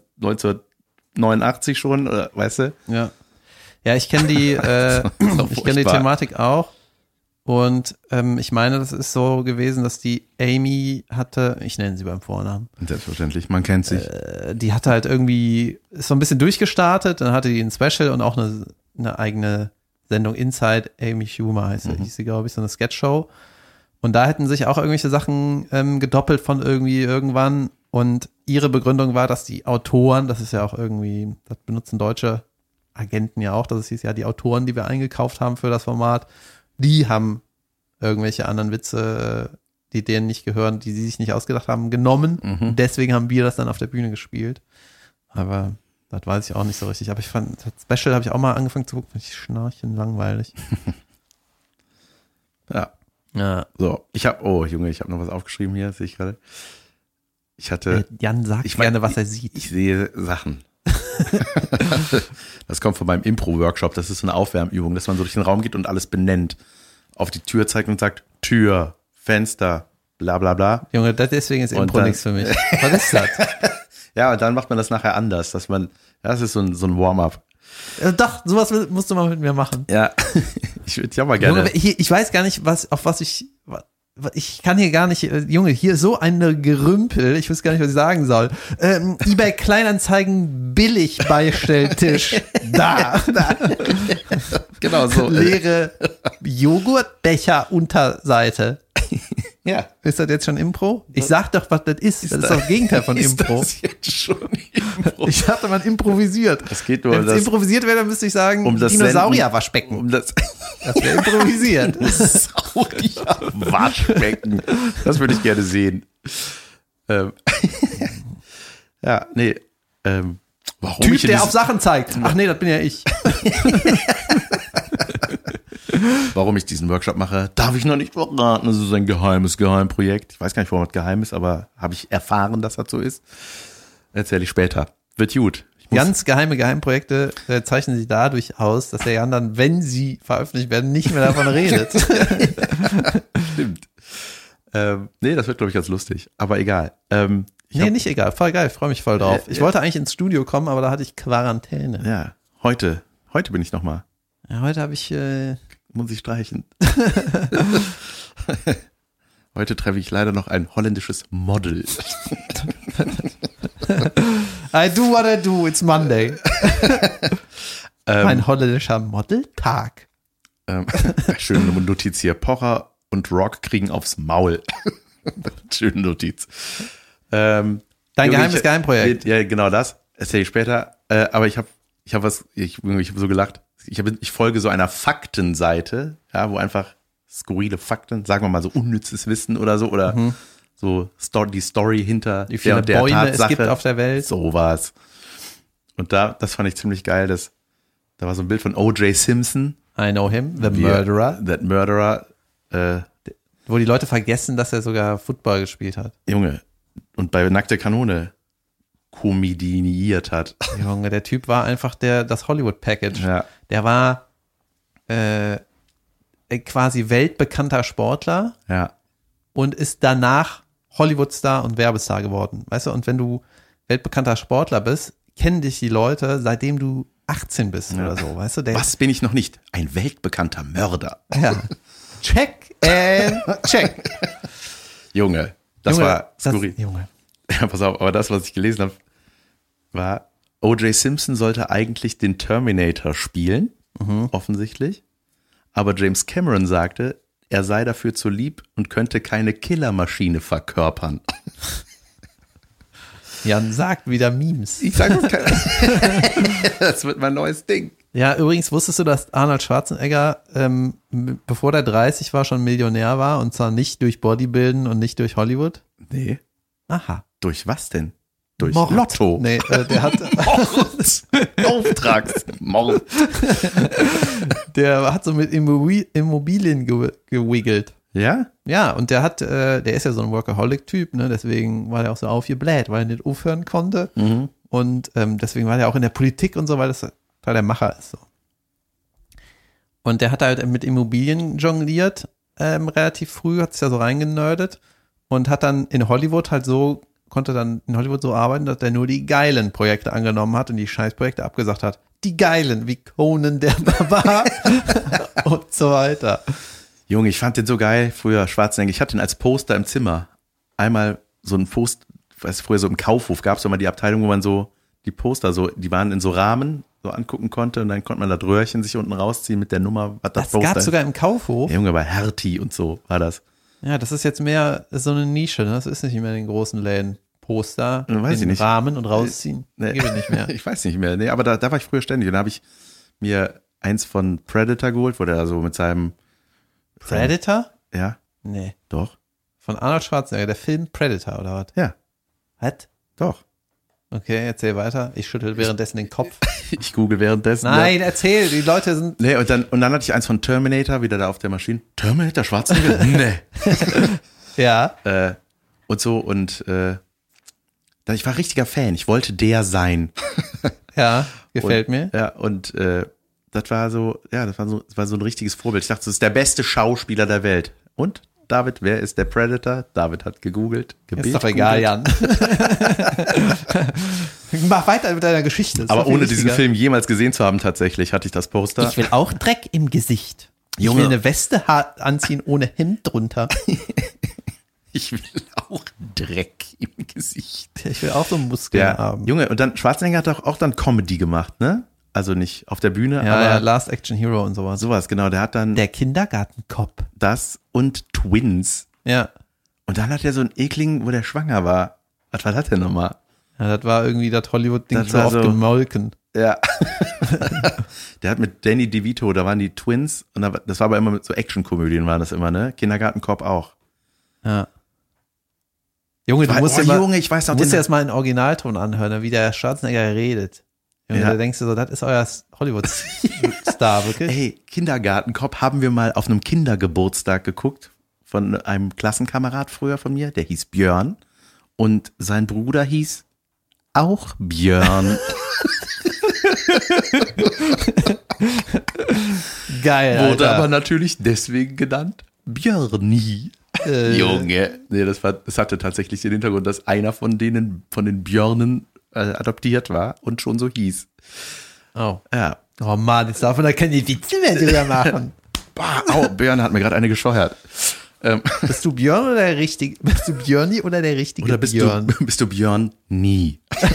Speaker 1: 1989 schon, oder, weißt du?
Speaker 2: Ja. Ja, ich kenne die, *laughs* äh, ich kenne die. Thematik auch. Und ähm, ich meine, das ist so gewesen, dass die Amy hatte, ich nenne sie beim Vornamen,
Speaker 1: Selbstverständlich, man kennt sich.
Speaker 2: äh, die hatte halt irgendwie, ist so ein bisschen durchgestartet, dann hatte die ein Special und auch eine, eine eigene Sendung Inside Amy Schumer heißt
Speaker 1: Mhm.
Speaker 2: hieß sie, glaube ich, so eine Sketchshow. Und da hätten sich auch irgendwelche Sachen ähm, gedoppelt von irgendwie irgendwann. Und ihre Begründung war, dass die Autoren, das ist ja auch irgendwie, das benutzen deutsche Agenten ja auch, dass es hieß ja, die Autoren, die wir eingekauft haben für das Format, die haben irgendwelche anderen Witze, die denen nicht gehören, die sie sich nicht ausgedacht haben, genommen.
Speaker 1: Mhm.
Speaker 2: Deswegen haben wir das dann auf der Bühne gespielt. Aber das weiß ich auch nicht so richtig. Aber ich fand, das Special habe ich auch mal angefangen zu gucken, fand ich schnarchen langweilig. *laughs*
Speaker 1: Ja.
Speaker 2: Ja.
Speaker 1: So, ich habe, oh Junge, ich habe noch was aufgeschrieben hier, sehe ich gerade. Ich hatte,
Speaker 2: Äh, Jan sagt
Speaker 1: ich mein,
Speaker 2: gerne, was er sieht.
Speaker 1: ich sehe Sachen. *laughs* das kommt von meinem Impro-Workshop. Das ist so eine Aufwärmübung, dass man so durch den Raum geht und alles benennt. Auf die Tür zeigt und sagt, Tür, Fenster, bla bla bla.
Speaker 2: Junge, das, deswegen ist
Speaker 1: Und
Speaker 2: Impro nichts für mich. *laughs* Was ist das?
Speaker 1: Ja, und dann macht man das nachher anders, dass man, das ist so ein, so ein Warm-up.
Speaker 2: Äh, Doch, sowas musst du mal mit mir machen.
Speaker 1: Ja, *laughs* ich würde ja mal gerne.
Speaker 2: Junge, hier, ich weiß gar nicht, was, auf was ich, ich kann hier gar nicht, äh, Junge, hier so eine Gerümpel, ich weiß gar nicht, was ich sagen soll. Ähm, *laughs* eBay Kleinanzeigen billig Beistelltisch. *laughs* da, da.
Speaker 1: genau so.
Speaker 2: Leere Joghurtbecher Unterseite.
Speaker 1: Ja.
Speaker 2: Ist das jetzt schon Impro? Ich sag doch, was das ist. das ist doch das Gegenteil von *laughs*
Speaker 1: Ist
Speaker 2: Impro.
Speaker 1: das jetzt schon Impro?
Speaker 2: Ich dachte, man improvisiert.
Speaker 1: Es geht nur
Speaker 2: Wenn
Speaker 1: um
Speaker 2: es
Speaker 1: das,
Speaker 2: improvisiert wäre, dann müsste ich sagen,
Speaker 1: um das
Speaker 2: Dinosaurier-Waschbecken.
Speaker 1: um das
Speaker 2: Das wäre improvisiert. *laughs*
Speaker 1: Waschbecken. Das würde ich gerne sehen. Ähm, *laughs* ja, nee. Ähm, warum
Speaker 2: Typ, der auf Sachen zeigt. Ach nee, das bin ja ich.
Speaker 1: Warum ich diesen Workshop mache, darf ich noch nicht verraten. Das ist ein geheimes Geheimprojekt. Ich weiß gar nicht, warum das geheim ist, aber habe ich erfahren, dass das so ist. Erzähle ich später. Wird gut.
Speaker 2: Ganz geheime Geheimprojekte äh, zeichnen sich dadurch aus, dass der Jan dann, wenn sie veröffentlicht werden, nicht mehr davon redet. *laughs*
Speaker 1: stimmt. Ähm, nee, das wird, glaube ich, ganz lustig. Aber egal. Ähm,
Speaker 2: nee,
Speaker 1: hab-
Speaker 2: nicht egal. Voll geil. Freue mich voll drauf.
Speaker 1: Äh,
Speaker 2: Ich
Speaker 1: äh.
Speaker 2: wollte eigentlich ins Studio kommen, aber da hatte ich Quarantäne.
Speaker 1: Ja, heute. Heute bin ich noch mal.
Speaker 2: Ja, heute habe ich, äh,
Speaker 1: Muss ich streichen. *laughs* Heute treffe ich leider noch ein holländisches Model.
Speaker 2: I do what I do, it's Monday. *laughs*
Speaker 1: Ähm,
Speaker 2: Ein holländischer Modeltag.
Speaker 1: ähm, *laughs* schöne Notiz hier. Pocher und Rock kriegen aufs Maul. schöne Notiz. Ähm,
Speaker 2: Dein geheimes
Speaker 1: ich-
Speaker 2: Geheimprojekt.
Speaker 1: Ja, genau das. Erzähle ich später. Äh, aber ich habe ich hab was, ich, ich habe so gelacht. Ich, hab, ich folge so einer Faktenseite, ja, wo einfach skurrile Fakten, sagen wir mal so unnützes Wissen oder so, oder so Story, die Story hinter
Speaker 2: Mhm. Wie viele
Speaker 1: der, der
Speaker 2: Bäume
Speaker 1: Tatsache.
Speaker 2: es gibt auf der Welt.
Speaker 1: So war's. Und da, das fand ich ziemlich geil, dass da war so ein Bild von O.J. Simpson.
Speaker 2: I know him, the
Speaker 1: wie er-
Speaker 2: murderer.
Speaker 1: That Murderer. Äh,
Speaker 2: Wo die Leute vergessen, dass er sogar Football gespielt hat.
Speaker 1: Junge, und bei Nackte Kanone komediniert hat. *laughs*
Speaker 2: Junge, der Typ war einfach der, das Hollywood-Package.
Speaker 1: Ja.
Speaker 2: Der war äh, quasi weltbekannter Sportler
Speaker 1: Ja.
Speaker 2: und ist danach Hollywood-Star und Werbestar geworden. Weißt du, und wenn du weltbekannter Sportler bist, kennen dich die Leute, seitdem du 18 bist oder so, weißt du? Der,
Speaker 1: Was bin ich noch nicht? Ein weltbekannter Mörder.
Speaker 2: Ja. *laughs* Check and check.
Speaker 1: Junge, das
Speaker 2: Junge,
Speaker 1: war
Speaker 2: das,
Speaker 1: skurril.
Speaker 2: Junge.
Speaker 1: Ja, pass auf, aber das, was ich gelesen habe, war, O.J. Simpson sollte eigentlich den Terminator spielen,
Speaker 2: Mhm.
Speaker 1: offensichtlich. Aber James Cameron sagte, er sei dafür zu lieb und könnte keine Killermaschine verkörpern. *laughs*
Speaker 2: Jan sagt wieder Memes.
Speaker 1: Ich sage das *laughs* das wird mein neues Ding.
Speaker 2: Ja, übrigens wusstest du, dass Arnold Schwarzenegger, ähm, bevor der 30 war, schon Millionär war und zwar nicht durch Bodybuilden und nicht durch Hollywood?
Speaker 1: Nee.
Speaker 2: Aha.
Speaker 1: Durch was denn? Durch
Speaker 2: Mord.
Speaker 1: Lotto.
Speaker 2: Nee, äh, der hat, *laughs*
Speaker 1: Mord. Auftragsmord. *laughs*
Speaker 2: der hat so mit Immobi- Immobilien ge gewiggelt.
Speaker 1: Ja?
Speaker 2: Ja, und der hat, äh, der ist ja so ein Workaholic-Typ, ne? Deswegen war der auch so aufgebläht, weil er nicht aufhören konnte.
Speaker 1: Mhm.
Speaker 2: Und ähm, deswegen war der auch in der Politik und so, weil das weil der Macher ist so. Und der hat halt mit Immobilien jongliert, ähm, relativ früh, hat sich ja so reingenördet und hat dann in Hollywood halt so, konnte dann in Hollywood so arbeiten, dass er nur die geilen Projekte angenommen hat und die Scheißprojekte abgesagt hat. Die geilen, wie Conan der *laughs* Barbar *laughs* und so weiter.
Speaker 1: Junge, ich fand den so geil, früher Schwarzenegger. Ich hatte ihn als Poster im Zimmer. Einmal so ein Post, weißt du, früher so im Kaufhof gab es immer die Abteilung, wo man so die Poster so, die waren in so Rahmen so angucken konnte und dann konnte man das Röhrchen sich unten rausziehen mit der Nummer, was das,
Speaker 2: Das
Speaker 1: Poster
Speaker 2: gab sogar im Kaufhof.
Speaker 1: Ja, Junge, bei Hertie und so war das.
Speaker 2: Ja, das ist jetzt mehr so eine Nische, ne? Das ist nicht mehr in den großen Läden. Poster
Speaker 1: Weiß
Speaker 2: in den
Speaker 1: nicht.
Speaker 2: Rahmen und rausziehen.
Speaker 1: Nee.
Speaker 2: Geht nicht mehr. *laughs*
Speaker 1: ich weiß nicht mehr. Nee, aber da, da war ich früher ständig. Und da habe ich mir eins von Predator geholt, wo der so mit seinem,
Speaker 2: Predator?
Speaker 1: ja,
Speaker 2: Nee.
Speaker 1: doch,
Speaker 2: Von Arnold Schwarzenegger, der Film Predator, oder was?
Speaker 1: ja,
Speaker 2: Was?
Speaker 1: doch.
Speaker 2: Okay, erzähl weiter. Ich schüttel währenddessen den Kopf. *laughs*
Speaker 1: Ich google währenddessen. Ja.
Speaker 2: Nein, erzähl, die Leute sind.
Speaker 1: Nee, und dann, und dann hatte ich eins von Terminator, wieder da auf der Maschine. Terminator, Schwarzenegger? *laughs* nee. *laughs*
Speaker 2: Ja.
Speaker 1: Äh, und so, und äh, ich war richtiger Fan. Ich wollte der sein.
Speaker 2: Ja, gefällt
Speaker 1: und,
Speaker 2: mir.
Speaker 1: Ja, und äh, das war so, ja, das war so, das war so ein richtiges Vorbild. Ich dachte, das ist der beste Schauspieler der Welt. Und David, wer ist der Predator? David hat gegoogelt.
Speaker 2: Ist doch egal, Jan. *laughs* Mach weiter mit deiner Geschichte.
Speaker 1: Aber ohne diesen
Speaker 2: wichtiger.
Speaker 1: Film jemals gesehen zu haben, tatsächlich hatte ich das Poster.
Speaker 2: Ich will auch Dreck im Gesicht. Ich
Speaker 1: Junge.
Speaker 2: will eine Weste anziehen ohne Hemd drunter. *laughs*
Speaker 1: Ich will auch Dreck im Gesicht.
Speaker 2: Ich will auch so Muskeln
Speaker 1: Ja,
Speaker 2: haben.
Speaker 1: Junge, und dann Schwarzenegger hat doch auch dann Comedy gemacht, ne? Also nicht auf der Bühne,
Speaker 2: Ja,
Speaker 1: aber
Speaker 2: ja, Last Action Hero und sowas.
Speaker 1: sowas, genau. Der hat dann
Speaker 2: Der Kindergartenkopf.
Speaker 1: das und Twins.
Speaker 2: Ja.
Speaker 1: Und dann hat er so einen ekligen, wo der schwanger war. Was war das denn nochmal?
Speaker 2: ja. Das war irgendwie das Hollywood-Ding
Speaker 1: Das
Speaker 2: so
Speaker 1: war
Speaker 2: oft
Speaker 1: so-
Speaker 2: gemolken.
Speaker 1: Ja. *laughs* der hat mit Danny DeVito, da waren die Twins und das war aber immer mit so Actionkomödien waren das immer, ne? Kindergartenkopf auch.
Speaker 2: Ja. Junge, du musst
Speaker 1: oh,
Speaker 2: mal,
Speaker 1: Junge, ich weiß noch
Speaker 2: du musst dir das mal in Originalton anhören, wie der Schwarzenegger redet.
Speaker 1: Ja.
Speaker 2: da denkst du so, das ist euer Hollywood-Star, *laughs* wirklich?
Speaker 1: Ey, Kindergartenkopf haben wir mal auf einem Kindergeburtstag geguckt von einem Klassenkamerad früher von mir, der hieß Björn und sein Bruder hieß auch Björn. *laughs*
Speaker 2: Geil,
Speaker 1: Wurde
Speaker 2: Alter.
Speaker 1: aber natürlich deswegen genannt Björni.
Speaker 2: Äh,
Speaker 1: Junge. Nee, das, war, das hatte tatsächlich den Hintergrund, dass einer von denen, von den Björnen äh, adoptiert war und schon so hieß.
Speaker 2: Oh.
Speaker 1: Ja.
Speaker 2: oh Mann, jetzt darf man da keine Witze mehr drüber machen. *laughs*
Speaker 1: Bah, au, Björn hat mir gerade eine gescheuert. Ähm,
Speaker 2: Bist du Björn oder der richtige, bist du Björni oder der richtige
Speaker 1: oder bist
Speaker 2: Björn?
Speaker 1: du, *laughs* bist du Björn? Nie. *laughs*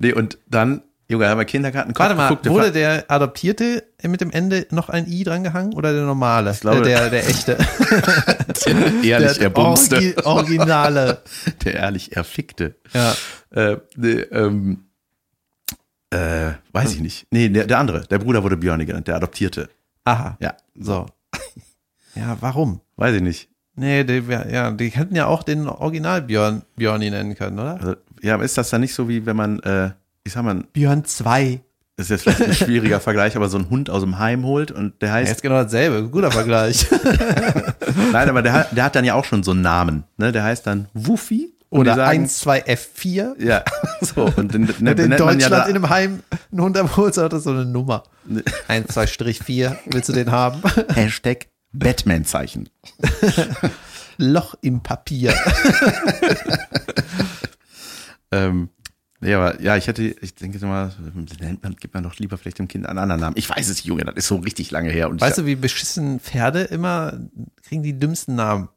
Speaker 1: nee, und dann, Junge, haben wir Kindergarten
Speaker 2: Warte mal,
Speaker 1: geguckt, der
Speaker 2: wurde der Adoptierte mit dem Ende noch ein I drangehangen oder der normale?
Speaker 1: glaube-
Speaker 2: Äh, der, der echte. *laughs* *laughs*
Speaker 1: ehrlich
Speaker 2: der
Speaker 1: erbumste.
Speaker 2: Orgi Originale. *laughs*
Speaker 1: Der ehrlich erfickte.
Speaker 2: Ja.
Speaker 1: Äh, nee, ähm, äh, weiß ich nicht. Nee, der, der andere, der Bruder wurde Björni genannt, der Adoptierte.
Speaker 2: Aha.
Speaker 1: Ja,
Speaker 2: So. Ja, warum?
Speaker 1: weiß ich nicht.
Speaker 2: Nee, die, ja, die hätten ja auch den Original Björn, Björni nennen können, oder?
Speaker 1: Also, ja, aber ist das dann nicht so wie wenn man, äh, ich sag mal,
Speaker 2: Björn 2.
Speaker 1: Das ist jetzt vielleicht ein schwieriger Vergleich, aber so ein Hund aus dem Heim holt und der heißt,
Speaker 2: ist genau dasselbe. Guter Vergleich. *laughs* *laughs*
Speaker 1: nein, aber der, hat- der hat dann ja auch schon so einen Namen, ne? Der heißt dann Wuffi. Und
Speaker 2: Oder
Speaker 1: die sagen,
Speaker 2: 1, 2, F4.
Speaker 1: Ja, *laughs* so. Und den,
Speaker 2: du in
Speaker 1: man ja
Speaker 2: Deutschland
Speaker 1: da,
Speaker 2: in einem Heim einen Hund abholst, hat das so eine Nummer. 1, 2, Strich 4. Willst du den haben?
Speaker 1: Hashtag Batman-Zeichen.
Speaker 2: Loch im Papier.
Speaker 1: Ähm, ja, aber ja, ich hätte, ich denke nennt man, gibt man doch lieber vielleicht dem Kind einen anderen Namen. Ich weiß es, Junge, das ist so richtig lange her. Und
Speaker 2: Weißt
Speaker 1: ich,
Speaker 2: du, wie beschissen Pferde immer kriegen die dümmsten Namen?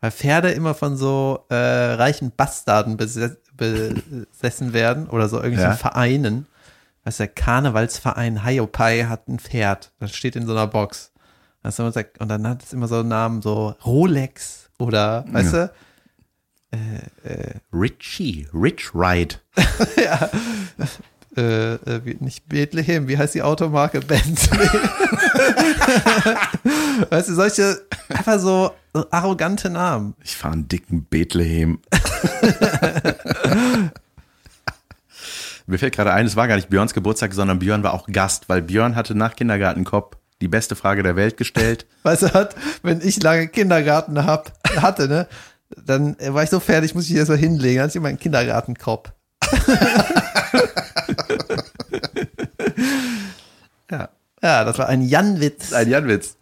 Speaker 2: Weil Pferde immer von so äh, reichen Bastarden beses besessen werden oder so irgendwelchen
Speaker 1: Ja.
Speaker 2: Vereinen. Weißt du, der Karnevalsverein Haiopai hat ein Pferd. Das steht in so einer Box. Und dann hat es immer so einen Namen, so Rolex oder, weißt du?
Speaker 1: Richie, Rich Ride. *laughs*
Speaker 2: Äh, äh, wie, nicht Bethlehem, wie heißt die Automarke? *laughs* Bentley. *laughs* weißt du, solche einfach so, so arrogante Namen.
Speaker 1: Ich fahre einen dicken Bethlehem. Mir fällt gerade ein, es war gar nicht Björns Geburtstag, sondern Björn war auch Gast, weil Björn hatte nach Kindergartenkopf die beste Frage der Welt gestellt.
Speaker 2: Weißt du, hat, wenn ich lange Kindergarten hab, hatte, ne, dann war ich so fertig, muss ich erst mal hinlegen, dann ich immer einen Kindergartenkorb. *laughs*
Speaker 1: Ja.
Speaker 2: Ja, das war ein Janwitz.
Speaker 1: Ein Janwitz.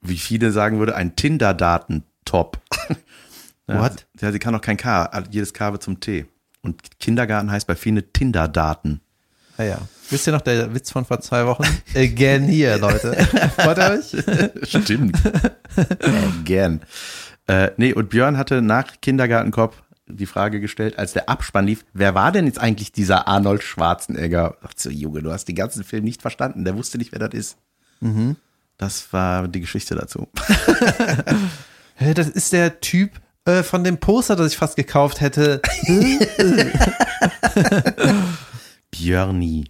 Speaker 1: Wie viele sagen würde, ein Tinder-Daten-Top. *laughs* Ja,
Speaker 2: What?
Speaker 1: Ja, sie kann auch kein K. Jedes K wird zum T. Und Kindergarten heißt bei vielen Tinder-Daten.
Speaker 2: Ja, ja. Wisst ihr noch der Witz von vor zwei Wochen? *laughs* Again hier, Leute. Freut ihr euch?
Speaker 1: Stimmt. Gern. Äh, nee, und Björn hatte nach Kindergartenkopf die Frage gestellt, als der Abspann lief, wer war denn jetzt eigentlich dieser Arnold Schwarzenegger? Ach so, Junge, du hast den ganzen Film nicht verstanden. Der wusste nicht, wer das ist. Das war die Geschichte dazu. *laughs*
Speaker 2: Das ist der Typ äh, von dem Poster, das ich fast gekauft hätte. *laughs* *laughs*
Speaker 1: Björni.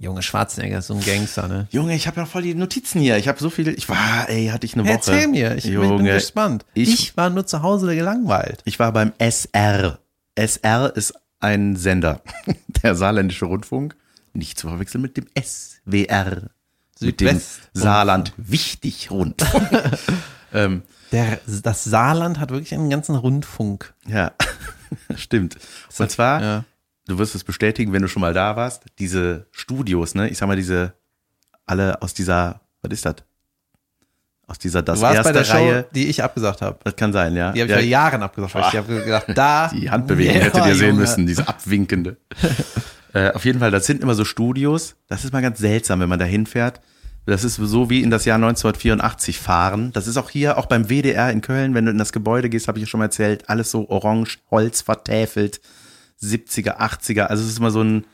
Speaker 2: Junge Schwarzenegger so ein Gangster, ne?
Speaker 1: Junge, ich habe ja voll die Notizen hier. Ich habe so viel. Ich war, ey, hatte ich eine Woche.
Speaker 2: Erzähl mir, ich bin
Speaker 1: Junge,
Speaker 2: gespannt.
Speaker 1: Ich,
Speaker 2: Ich, war nur zu Hause gelangweilt.
Speaker 1: ich war beim SR. SR ist ein Sender, *laughs* der Saarländische Rundfunk. Nicht zu verwechseln mit dem SWR. Mit dem
Speaker 2: Südwest-
Speaker 1: Saarland wichtig Rundfunk. *laughs* ähm,
Speaker 2: Der, das Saarland hat wirklich einen ganzen Rundfunk.
Speaker 1: ja, *laughs* stimmt. Und zwar,
Speaker 2: Ja.
Speaker 1: Du wirst es bestätigen, wenn du schon mal da warst, diese Studios, ne? Ich sag mal, diese, alle aus dieser, was ist das? Aus dieser das
Speaker 2: Du warst
Speaker 1: erste
Speaker 2: bei der
Speaker 1: Reihe.
Speaker 2: Show, die ich abgesagt habe.
Speaker 1: Das kann sein, ja.
Speaker 2: Die habe ich
Speaker 1: ja,
Speaker 2: vor Jahren abgesagt, weil ich habe gedacht, *laughs* da.
Speaker 1: Die Handbewegung
Speaker 2: Ja,
Speaker 1: hättet ihr sehen
Speaker 2: Junge.
Speaker 1: müssen, diese abwinkende. *laughs* äh, auf jeden Fall, das sind immer so Studios. Das ist mal ganz seltsam, wenn man da hinfährt. Das ist so wie in das Jahr 1984 fahren. Das ist auch hier, auch beim WDR in Köln, wenn du in das Gebäude gehst, habe ich ja schon mal erzählt, alles so orange, Holz vertäfelt, 70er, 80er. Also es ist immer so ein,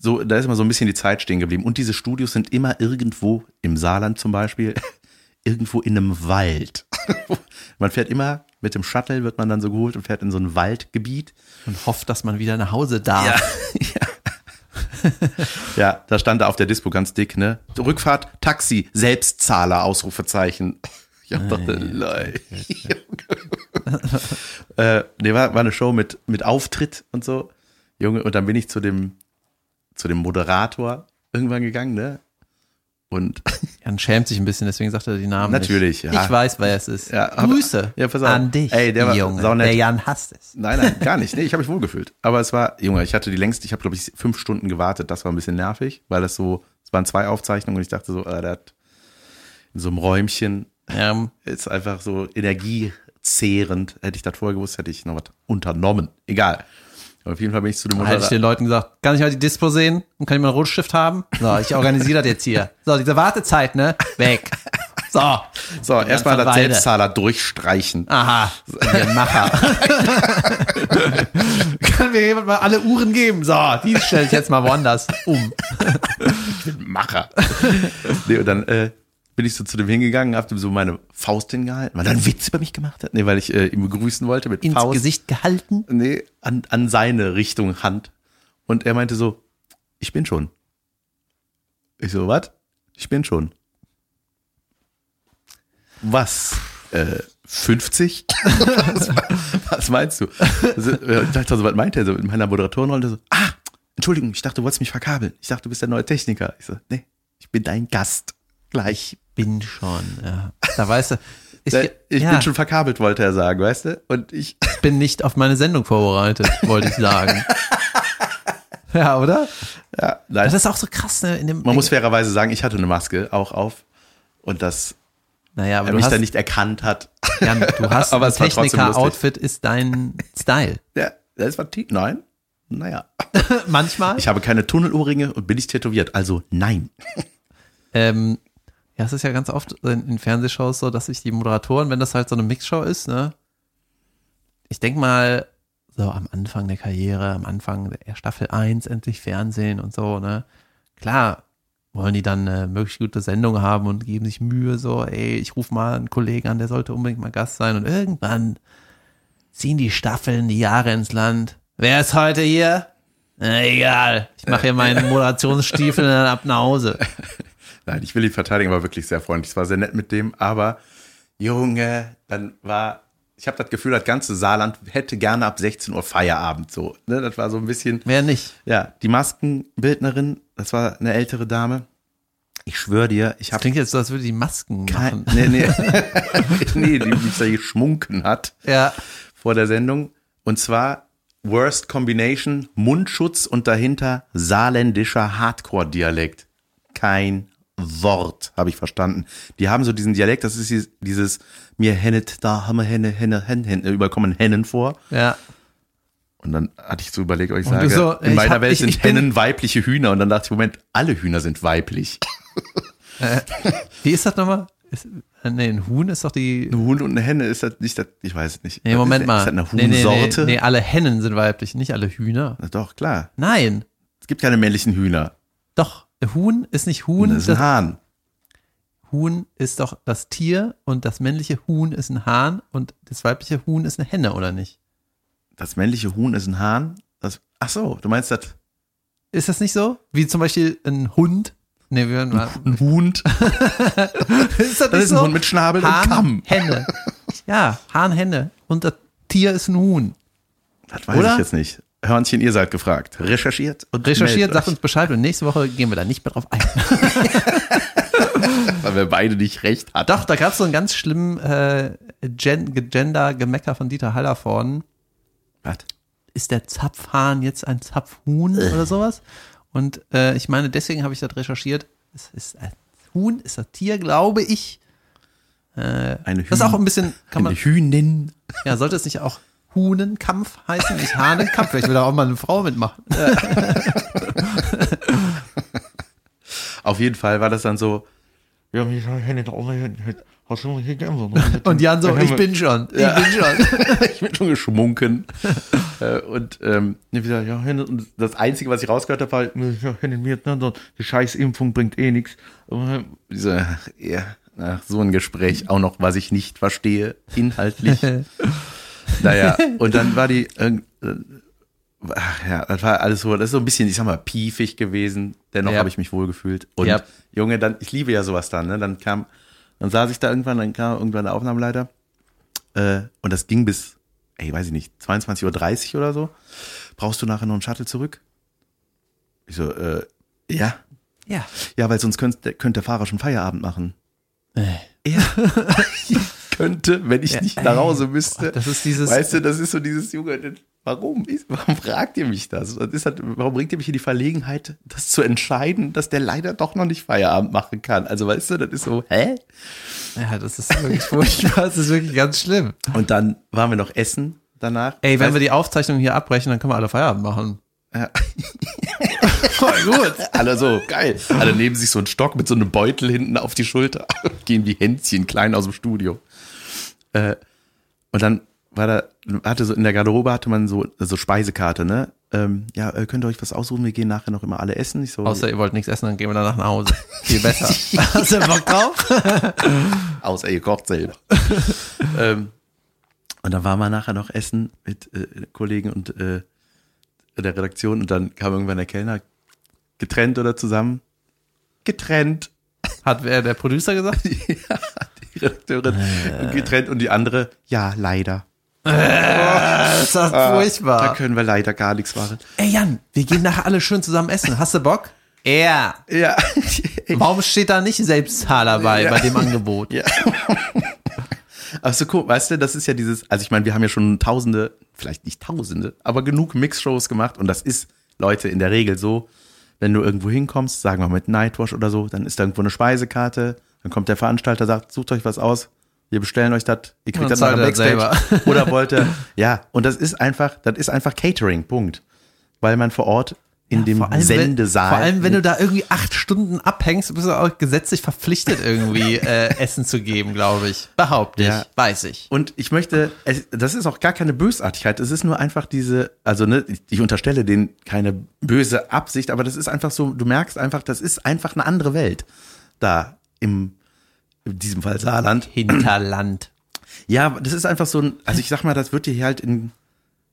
Speaker 1: so, da ist immer so ein bisschen die Zeit stehen geblieben. Und diese Studios sind immer irgendwo, im Saarland zum Beispiel, *laughs* irgendwo in einem Wald. *laughs* man fährt immer, mit dem Shuttle wird man dann so geholt und fährt in so ein Waldgebiet.
Speaker 2: Und hofft, dass man wieder nach Hause darf.
Speaker 1: Ja, *laughs* da stand da auf der Dispo ganz dick, ne? Rückfahrt, Taxi, Selbstzahler, Ausrufezeichen. Ich hab dachte, lei. *laughs* *laughs* äh, nee, war, war eine Show mit, mit Auftritt und so. Junge, und dann bin ich zu dem, zu dem Moderator irgendwann gegangen, ne? Und *laughs*
Speaker 2: Jan schämt sich ein bisschen, deswegen sagt er die Namen
Speaker 1: Natürlich,
Speaker 2: nicht.
Speaker 1: ja.
Speaker 2: Ich weiß, wer es ist.
Speaker 1: Ja, aber-
Speaker 2: Grüße
Speaker 1: Ja,
Speaker 2: an dich,
Speaker 1: Ey, der war
Speaker 2: Junge.
Speaker 1: saunett.
Speaker 2: Der Jan hasst es.
Speaker 1: Nein, nein, gar nicht. Nee, ich habe mich wohlgefühlt. Aber es war, Junge, ich hatte die längste, ich habe, glaube ich, fünf Stunden gewartet. Das war ein bisschen nervig, weil das so, es waren zwei Aufzeichnungen und ich dachte so, äh, der hat in so einem Räumchen
Speaker 2: Ja,
Speaker 1: ist einfach so energiezehrend. Hätte ich das vorher gewusst, hätte ich noch was unternommen. Egal. Aber auf jeden Fall bin ich zu dem
Speaker 2: hätte ich den Leuten gesagt, kann ich mal die Dispo sehen und kann ich mal einen Rotstift haben? So, ich organisiere das jetzt hier. So, diese Wartezeit, ne? Weg. So.
Speaker 1: So, erstmal das. Selbstzahler durchstreichen.
Speaker 2: Aha, ihr *laughs* Macher. Kann mir jemand mal alle Uhren geben? So, die stelle ich jetzt mal woanders um.
Speaker 1: Macher. nee, und dann äh, bin ich so zu dem hingegangen, hab dem so meine Faust hingehalten, weil er einen Witz über mich gemacht hat. Nee, weil ich äh, ihn begrüßen wollte mit
Speaker 2: Ins
Speaker 1: Faust.
Speaker 2: Gesicht gehalten.
Speaker 1: Nee, an, an seine Richtung Hand. Und er meinte so, ich bin schon. Ich so, was? Ich bin schon. Was? Äh, 50? *laughs* was, was meinst du? Also, äh, ich dachte so, was meint er so? In meiner Moderatorenrolle so, ah, Entschuldigung, ich dachte, du wolltest mich verkabeln. Ich dachte, du bist der neue Techniker. Ich so, nee, ich bin dein Gast. Gleich.
Speaker 2: Bin schon, ja. Da weißt du, ich,
Speaker 1: Ich, ich
Speaker 2: ja,
Speaker 1: bin schon verkabelt, wollte er sagen, weißt du? Und ich, *laughs*
Speaker 2: bin nicht auf meine Sendung vorbereitet, wollte ich sagen. *laughs* ja, oder?
Speaker 1: ja, nein.
Speaker 2: Das ist auch so krass, ne? In dem,
Speaker 1: Man muss fairerweise sagen, ich hatte eine Maske auch auf und dass
Speaker 2: naja, aber
Speaker 1: er
Speaker 2: du
Speaker 1: mich
Speaker 2: hast,
Speaker 1: dann nicht erkannt hat.
Speaker 2: Jan, du *laughs* hast
Speaker 1: Aber
Speaker 2: ein. Techniker-Outfit ist dein Style.
Speaker 1: Ja, das war tief. Nein. Naja.
Speaker 2: Manchmal.
Speaker 1: Ich habe keine Tunnelohrringe und bin nicht tätowiert. Also nein.
Speaker 2: Ähm, ja, es ist ja ganz oft in, in Fernsehshows so, dass sich die Moderatoren, wenn das halt so eine Mixshow ist, ne, ich denke mal, so am Anfang der Karriere, am Anfang der Staffel 1 endlich Fernsehen und so, ne, klar wollen die dann eine möglichst gute Sendung haben und geben sich Mühe, so, ey, ich rufe mal einen Kollegen an, der sollte unbedingt mal Gast sein und irgendwann ziehen die Staffeln, die Jahre ins Land. Wer ist heute hier? Na, egal, ich mache hier meinen *laughs* Moderationsstiefel und dann ab nach Hause.
Speaker 1: Nein, ich will ihn verteidigen, war wirklich sehr freundlich. Es war sehr nett mit dem, aber Junge, dann war, ich habe das Gefühl, das ganze Saarland hätte gerne ab 16 Uhr Feierabend so. Ne? Das war so ein bisschen,
Speaker 2: Wer nicht?
Speaker 1: ja, die Maskenbildnerin, das war eine ältere Dame. Ich schwöre dir, ich habe
Speaker 2: Klingt jetzt so, als würde die Masken
Speaker 1: kein,
Speaker 2: machen. *laughs*
Speaker 1: nee, nee, *laughs* nee, die mich da geschmunken hat.
Speaker 2: Ja.
Speaker 1: vor der Sendung. Und zwar Worst Combination, Mundschutz und dahinter saarländischer Hardcore-Dialekt. Kein Wort, habe ich verstanden. Die haben so diesen Dialekt, das ist dieses- dieses, mir hennet, da haben wir Henne, Henne, Henne, Henne, überall kommen Hennen vor.
Speaker 2: Ja.
Speaker 1: Und dann hatte ich so überlegt, ob ich
Speaker 2: Und
Speaker 1: sage,
Speaker 2: so,
Speaker 1: in
Speaker 2: ich
Speaker 1: meiner
Speaker 2: hab-
Speaker 1: Welt
Speaker 2: ich-
Speaker 1: sind
Speaker 2: ich
Speaker 1: Hennen weibliche Hühner. Und dann dachte ich, Moment, alle Hühner sind weiblich. *laughs*
Speaker 2: Wie ist das nochmal? Ist, äh, nee, ein Huhn ist doch die.
Speaker 1: Ein Huhn und eine Henne ist das nicht das, ich weiß es nicht.
Speaker 2: Nee, Moment
Speaker 1: ist,
Speaker 2: mal.
Speaker 1: Ist das eine
Speaker 2: nee, nee,
Speaker 1: Huhnsorte?
Speaker 2: nee, nee, alle Hennen sind weiblich, nicht alle Hühner.
Speaker 1: Na Doch, klar.
Speaker 2: Nein.
Speaker 1: Es gibt keine männlichen Hühner.
Speaker 2: Doch. Huhn ist nicht Huhn.
Speaker 1: Das ist
Speaker 2: Das
Speaker 1: ein Hahn.
Speaker 2: Huhn ist doch das Tier und das männliche Huhn ist ein Hahn und das weibliche Huhn ist eine Henne, oder nicht?
Speaker 1: Das männliche Huhn ist ein Hahn. Das, ach so, du meinst das
Speaker 2: Ist das nicht so? Wie zum Beispiel ein Hund? Nee, wir hören mal.
Speaker 1: ein Hund? *laughs*
Speaker 2: ist das
Speaker 1: Das ist ein Hund mit Schnabel und
Speaker 2: Hahn,
Speaker 1: Kamm.
Speaker 2: Henne. Ja, Hahn, Henne. Und das Tier ist ein Huhn.
Speaker 1: Das weiß
Speaker 2: Oder?
Speaker 1: ich jetzt nicht. Hörnchen, ihr seid gefragt. Recherchiert und
Speaker 2: Recherchiert, sagt
Speaker 1: euch,
Speaker 2: uns Bescheid und nächste Woche gehen wir da nicht mehr drauf ein. *laughs*
Speaker 1: weil wir beide nicht recht hatten.
Speaker 2: Doch, da gab es so einen ganz schlimmen äh, Gen Gender-Gemecker von Dieter Hallervorden.
Speaker 1: Was?
Speaker 2: Ist der Zapfhahn jetzt ein Zapfhuhn oder sowas? Und äh, ich meine, deswegen habe ich das recherchiert. Es ist ein Huhn, ist ein Tier, glaube ich.
Speaker 1: Eine Hühn,
Speaker 2: Das ist auch ein bisschen, kann man,
Speaker 1: eine Hühnin.
Speaker 2: ja, sollte es nicht auch Huhnenkampf heißen, nicht Hahnenkampf? Vielleicht will da auch mal eine Frau mitmachen. *laughs*
Speaker 1: Auf jeden Fall war das dann so,
Speaker 3: Ja, ich hätte auch hast du hier gern
Speaker 2: Und Jan so, ich bin schon, ich
Speaker 1: Ja.
Speaker 2: bin schon. *laughs*
Speaker 1: ich bin schon geschmunken. *laughs* Äh, und ähm, das Einzige, was ich rausgehört habe, war
Speaker 3: ne, die scheiß Impfung bringt eh nichts.
Speaker 1: ja, ach, so ein Gespräch, auch noch, was ich nicht verstehe, inhaltlich. Naja, und dann war die, äh, ach ja, das war alles so, das ist so ein bisschen, ich sag mal, piefig gewesen. Dennoch
Speaker 2: Ja.
Speaker 1: habe ich mich wohl gefühlt. Und
Speaker 2: Ja.
Speaker 1: Junge, dann, ich liebe ja sowas dann, ne? Dann kam, dann saß ich da irgendwann, dann kam irgendwann der Aufnahmeleiter. Äh, und das ging bis, ey, weiß ich nicht, 22.30 Uhr oder so. Brauchst du nachher noch einen Shuttle zurück? Ich so, äh, ja.
Speaker 2: Ja.
Speaker 1: Ja, weil sonst könnte, könnte der Fahrer schon Feierabend machen.
Speaker 2: Äh.
Speaker 1: Ja. *laughs* *laughs* könnte, wenn ich nicht nach Hause müsste.
Speaker 2: Das ist dieses,
Speaker 1: Weißt du, das ist so dieses Junge, warum? ist- Warum fragt ihr mich das? das ist halt, warum bringt ihr mich in die Verlegenheit, das zu entscheiden, dass der leider doch noch nicht Feierabend machen kann? Also weißt du, das ist so, hä?
Speaker 2: ja, das ist wirklich furchtbar, das ist wirklich ganz schlimm.
Speaker 1: Und dann waren wir noch essen danach.
Speaker 2: Ey, wenn
Speaker 1: Weißt-
Speaker 2: wir die Aufzeichnung hier abbrechen, dann können wir alle Feierabend machen.
Speaker 1: Ja. *laughs*
Speaker 2: Voll gut.
Speaker 1: Alle so, geil. Alle nehmen sich so einen Stock mit so einem Beutel hinten auf die Schulter und *laughs* gehen wie Hänschen klein aus dem Studio. Äh, und dann war da, hatte so in der Garderobe hatte man so, so Speisekarte, ne? Ähm, ja, äh, könnt ihr euch was aussuchen? Wir gehen nachher noch immer alle essen. Ich so,
Speaker 2: Außer ihr wollt nichts essen, dann gehen wir danach nach Hause. *laughs* Viel besser. *laughs* Hast du Bock drauf? *laughs*
Speaker 1: außer ihr kocht selber. ähm, und dann waren wir nachher noch essen mit äh, Kollegen und äh, der Redaktion und dann kam irgendwann der Kellner getrennt oder zusammen. Getrennt.
Speaker 2: Hat wer der Producer gesagt?
Speaker 1: ja, Redakteurin getrennt und die andere, ja, leider.
Speaker 2: Das ist doch
Speaker 1: Da
Speaker 2: furchtbar.
Speaker 1: können wir leider gar nichts machen.
Speaker 2: Ey Jan, wir gehen nachher alle schön zusammen essen. Hast du Bock? Ja.
Speaker 1: Ja. *laughs*
Speaker 2: Warum steht da nicht Selbstzahler bei, bei dem Angebot?
Speaker 1: Ja. *laughs* Aber so cool, weißt du, das ist ja dieses, also ich meine, wir haben ja schon tausende, vielleicht nicht tausende, aber genug Mixshows gemacht und das ist, Leute, in der Regel so, wenn du irgendwo hinkommst, sagen wir mit Nightwash oder so, dann ist da irgendwo eine Speisekarte, dann kommt der Veranstalter, sagt, sucht euch was aus, wir bestellen euch das, ihr kriegt das nachher
Speaker 2: er selber. *laughs*
Speaker 1: Oder wollt ihr, *laughs* ja, und das ist einfach, das ist einfach Catering, Punkt. Weil man vor Ort in dem
Speaker 2: Vor allem,
Speaker 1: Sendesaal.
Speaker 2: Wenn, vor allem, wenn du da irgendwie acht Stunden abhängst, bist du auch gesetzlich verpflichtet, irgendwie *laughs* äh, Essen zu geben, glaube ich. Behaupte ich.
Speaker 1: Ja.
Speaker 2: Weiß ich.
Speaker 1: Und ich möchte, es, das ist auch gar keine Bösartigkeit, es ist nur einfach diese, also ne, ich, ich unterstelle denen keine böse Absicht, aber das ist einfach so, du merkst einfach, das ist einfach eine andere Welt da im, in diesem Fall Saarland.
Speaker 2: Hinterland.
Speaker 1: Ja, das ist einfach so ein, also ich sag mal, das wird dir hier halt in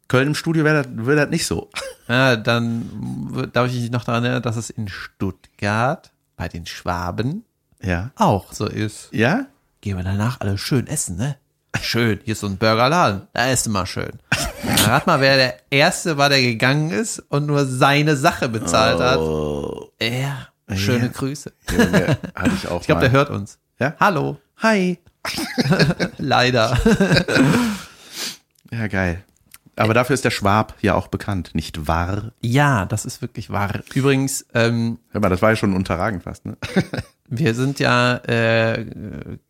Speaker 1: Köln im Studio wäre das, wäre das nicht so. *laughs*
Speaker 2: Ja, dann darf ich dich noch daran erinnern, dass es in Stuttgart bei den Schwaben
Speaker 1: Ja.
Speaker 2: auch so ist.
Speaker 1: Ja?
Speaker 2: Gehen wir danach alle schön essen, ne? Schön. Hier ist so ein Burgerladen. Da ist immer schön. Rat mal, wer der Erste war, der gegangen ist und nur seine Sache bezahlt hat.
Speaker 1: Oh,
Speaker 2: Ja. Schöne
Speaker 1: Ja.
Speaker 2: Grüße.
Speaker 1: Junge, hatte ich auch
Speaker 2: Ich glaube, der hört uns.
Speaker 1: Ja?
Speaker 2: Hallo.
Speaker 1: Hi. *laughs*
Speaker 2: Leider.
Speaker 1: Ja, geil. Aber dafür ist der Schwab ja auch bekannt, nicht wahr?
Speaker 2: Ja, das ist wirklich wahr. Übrigens, ähm,
Speaker 1: Hör mal, das war ja schon unterragend fast, ne? *laughs*
Speaker 2: wir sind ja äh,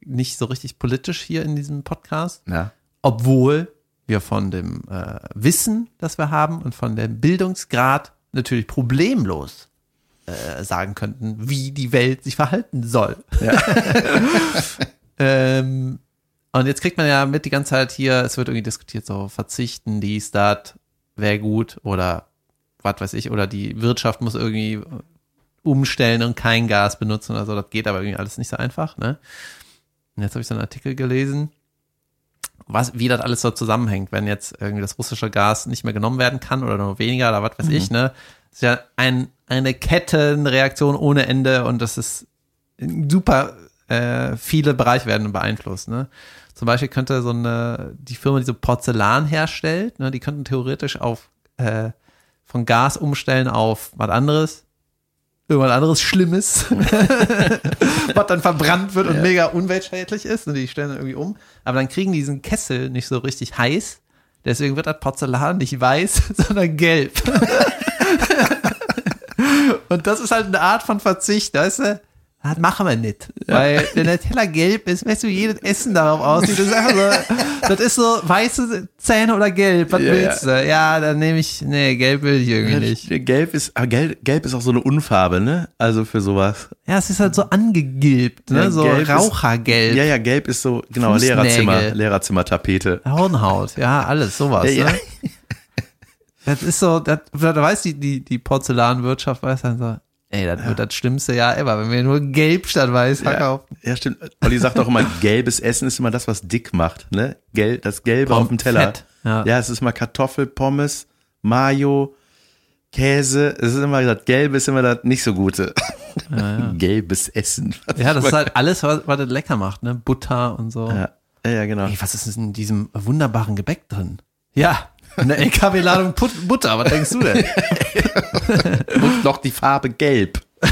Speaker 2: nicht so richtig politisch hier in diesem Podcast,
Speaker 1: Ja.
Speaker 2: obwohl wir von dem äh, Wissen, das wir haben und von dem Bildungsgrad natürlich problemlos äh, sagen könnten, wie die Welt sich verhalten soll. *laughs* ähm, und jetzt kriegt man ja mit die ganze Zeit hier, es wird irgendwie diskutiert, so verzichten, dies, das, wäre gut oder was weiß ich, oder die Wirtschaft muss irgendwie umstellen und kein Gas benutzen oder so. Das geht aber irgendwie alles nicht so einfach. Ne? Und jetzt habe ich so einen Artikel gelesen, was, wie das alles so zusammenhängt, wenn jetzt irgendwie das russische Gas nicht mehr genommen werden kann oder nur weniger oder was weiß ich, ne? Das ist ja ein, eine Kettenreaktion ohne Ende und das ist super äh, viele Bereiche werden beeinflusst, ne? Zum Beispiel könnte so eine, die Firma, die so Porzellan herstellt, ne, die könnten theoretisch auf äh, von Gas umstellen auf was anderes, irgendwas anderes Schlimmes, *laughs* was dann verbrannt wird und mega umweltschädlich ist und die stellen dann irgendwie um. Aber dann kriegen die diesen Kessel nicht so richtig heiß. Deswegen wird das Porzellan nicht weiß, *laughs* sondern gelb. *laughs* und das ist halt eine Art von Verzicht, weißt du? Das machen wir nicht. Weil wenn der Teller gelb ist, weißt du, jedes Essen darauf aussieht. Das ist, so, das ist so weiße Zähne oder gelb. Was
Speaker 1: Ja,
Speaker 2: willst du? Ja, dann nehme ich, nee, gelb will ich irgendwie nicht.
Speaker 1: Gelb ist, aber gelb, gelb ist auch so eine Unfarbe, ne? Also für sowas.
Speaker 2: Ja, es ist halt so angegilbt, ne?
Speaker 1: Ja,
Speaker 2: so
Speaker 1: gelb ist-
Speaker 2: Rauchergelb.
Speaker 1: Ja, ja, gelb ist so, genau. Lehrerzimmer, Lehrerzimmertapete.
Speaker 2: Hornhaut, ja, alles, sowas,
Speaker 1: Ja, ja.
Speaker 2: ne? *laughs* Das ist so, das, da weiß die, die, die Porzellanwirtschaft weiß dann so, ey, das wird das schlimmste Jahr ever, wenn wir nur gelb statt weiß
Speaker 1: Ja,
Speaker 2: verkaufen.
Speaker 1: ja, stimmt. Olli sagt auch immer, gelbes Essen ist immer das, was dick macht, ne? Gelb, das Gelbe
Speaker 2: Pom-
Speaker 1: auf dem Teller.
Speaker 2: Fett, ja.
Speaker 1: ja, es ist mal Kartoffel, Pommes, Mayo, Käse. Es ist immer das Gelbe ist immer das nicht so gute. *laughs* Gelbes Essen.
Speaker 2: Ja, das ist halt alles, was, was das lecker macht, ne? Butter und so.
Speaker 1: Ja, ja, ja genau.
Speaker 2: Ey, was ist in diesem wunderbaren Gebäck drin? Ja, eine LKW-Ladung Butter, was denkst du denn? *laughs*
Speaker 1: Und noch die Farbe Gelb. *laughs*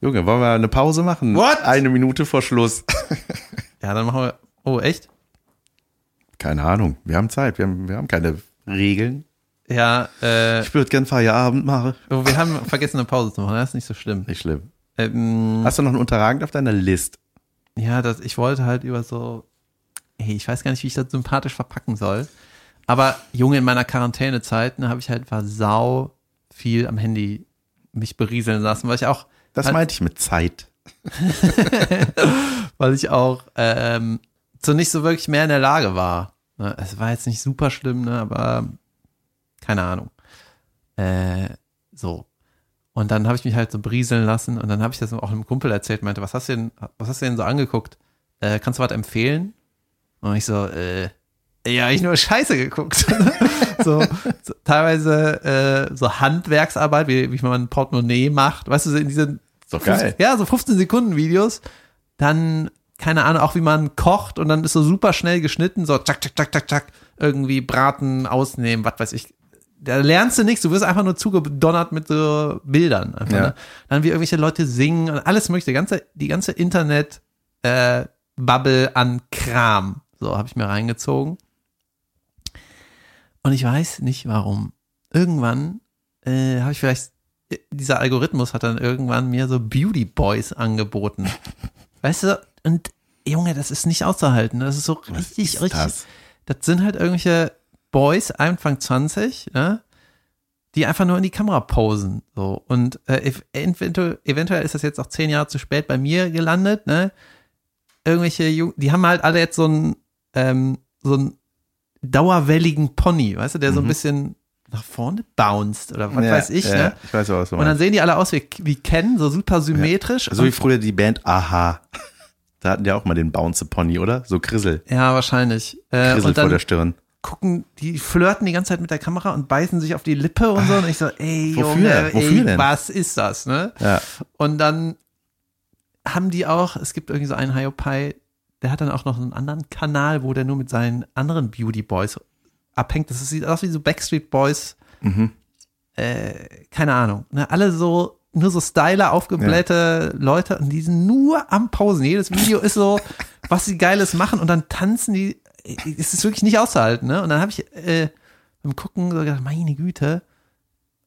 Speaker 1: Junge, wollen wir eine Pause machen?
Speaker 2: What?
Speaker 1: Eine Minute vor Schluss. *laughs*
Speaker 2: Ja, dann machen wir, oh, echt?
Speaker 1: Keine Ahnung. Wir haben Zeit. Wir haben, wir haben keine Regeln.
Speaker 2: Ja, äh,
Speaker 1: Ich würde gern Feierabend machen.
Speaker 2: oh, wir haben vergessen, eine Pause zu machen, das ist nicht so schlimm.
Speaker 1: Nicht schlimm.
Speaker 2: Ähm,
Speaker 1: Hast du noch ein Unterragend auf deiner List?
Speaker 2: Ja, das, ich wollte halt über so, ey, ich weiß gar nicht, wie ich das sympathisch verpacken soll. Aber Junge, in meiner Quarantänezeit, ne, habe ich halt war sau viel am Handy mich berieseln lassen, weil ich auch,
Speaker 1: Das
Speaker 2: Halt-
Speaker 1: meinte ich mit Zeit. *laughs*
Speaker 2: weil ich auch ähm, so nicht so wirklich mehr in der Lage war. Ne, es war jetzt nicht super schlimm, ne, aber keine Ahnung. Äh, so. Und dann habe ich mich halt so berieseln lassen und dann habe ich das auch einem Kumpel erzählt, meinte, was hast du denn, was hast du denn so angeguckt? Äh, kannst du was empfehlen? Und ich so, äh, ja, ich nur Scheiße geguckt. *laughs* so, so teilweise äh, so Handwerksarbeit, wie, wie man ein Portemonnaie macht, weißt du, so in diesen
Speaker 1: doch geil.
Speaker 2: ja, so 15 Sekunden Videos. Dann keine Ahnung, auch wie man kocht und dann ist so super schnell geschnitten, so zack, zack, zack, zack, zack, irgendwie braten, ausnehmen, was weiß ich. Da lernst du nichts, du wirst einfach nur zugedonnert mit so Bildern. Einfach,
Speaker 1: Ja.
Speaker 2: ne? Dann wie irgendwelche Leute singen und alles mögliche, die ganze, die ganze Internet äh, Bubble an Kram. So habe ich mir reingezogen. Und ich weiß nicht warum. Irgendwann äh, habe ich vielleicht, dieser Algorithmus hat dann irgendwann mir so Beauty Boys angeboten. *laughs* weißt du, und Junge, das ist nicht auszuhalten. Das ist so richtig,
Speaker 1: ist
Speaker 2: richtig.
Speaker 1: das?
Speaker 2: Das sind halt irgendwelche Boys, Anfang 20, ne? die einfach nur in die Kamera posen. So. Und äh, ev- eventuell, eventuell ist das jetzt auch zehn Jahre zu spät bei mir gelandet, ne? Irgendwelche Jungen, die haben halt alle jetzt so einen, ähm, so einen dauerwelligen Pony, weißt du, der so ein bisschen nach vorne bounced oder was
Speaker 1: Ja,
Speaker 2: weiß ich,
Speaker 1: ja,
Speaker 2: ne?
Speaker 1: Ich weiß auch, was du
Speaker 2: Und dann sehen die alle aus wie, wie Ken, so super symmetrisch.
Speaker 1: So wie früher die Band Aha. Da hatten die auch mal den Bounce Pony, oder? So Krissel.
Speaker 2: ja, wahrscheinlich. Äh,
Speaker 1: Krissel vor der Stirn.
Speaker 2: gucken, die flirten die ganze Zeit mit der Kamera und beißen sich auf die Lippe und so. Und ich so, ey,
Speaker 1: Wofür?
Speaker 2: Junge,
Speaker 1: Wofür
Speaker 2: ey,
Speaker 1: denn?
Speaker 2: was ist das, ne?
Speaker 1: Ja.
Speaker 2: Und dann haben die auch, es gibt irgendwie so einen Hiopai, der hat dann auch noch einen anderen Kanal, wo der nur mit seinen anderen Beauty Boys abhängt. Das sieht aus wie so Backstreet Boys.
Speaker 1: Mhm.
Speaker 2: Äh, keine Ahnung. Ne? Alle so, nur so styler, aufgeblähte Leute und die sind nur am Pausen. Jedes Video ist so, was sie Geiles machen und dann tanzen die. Es ist wirklich nicht auszuhalten, ne? Und dann habe ich äh, beim Gucken so gedacht, meine Güte.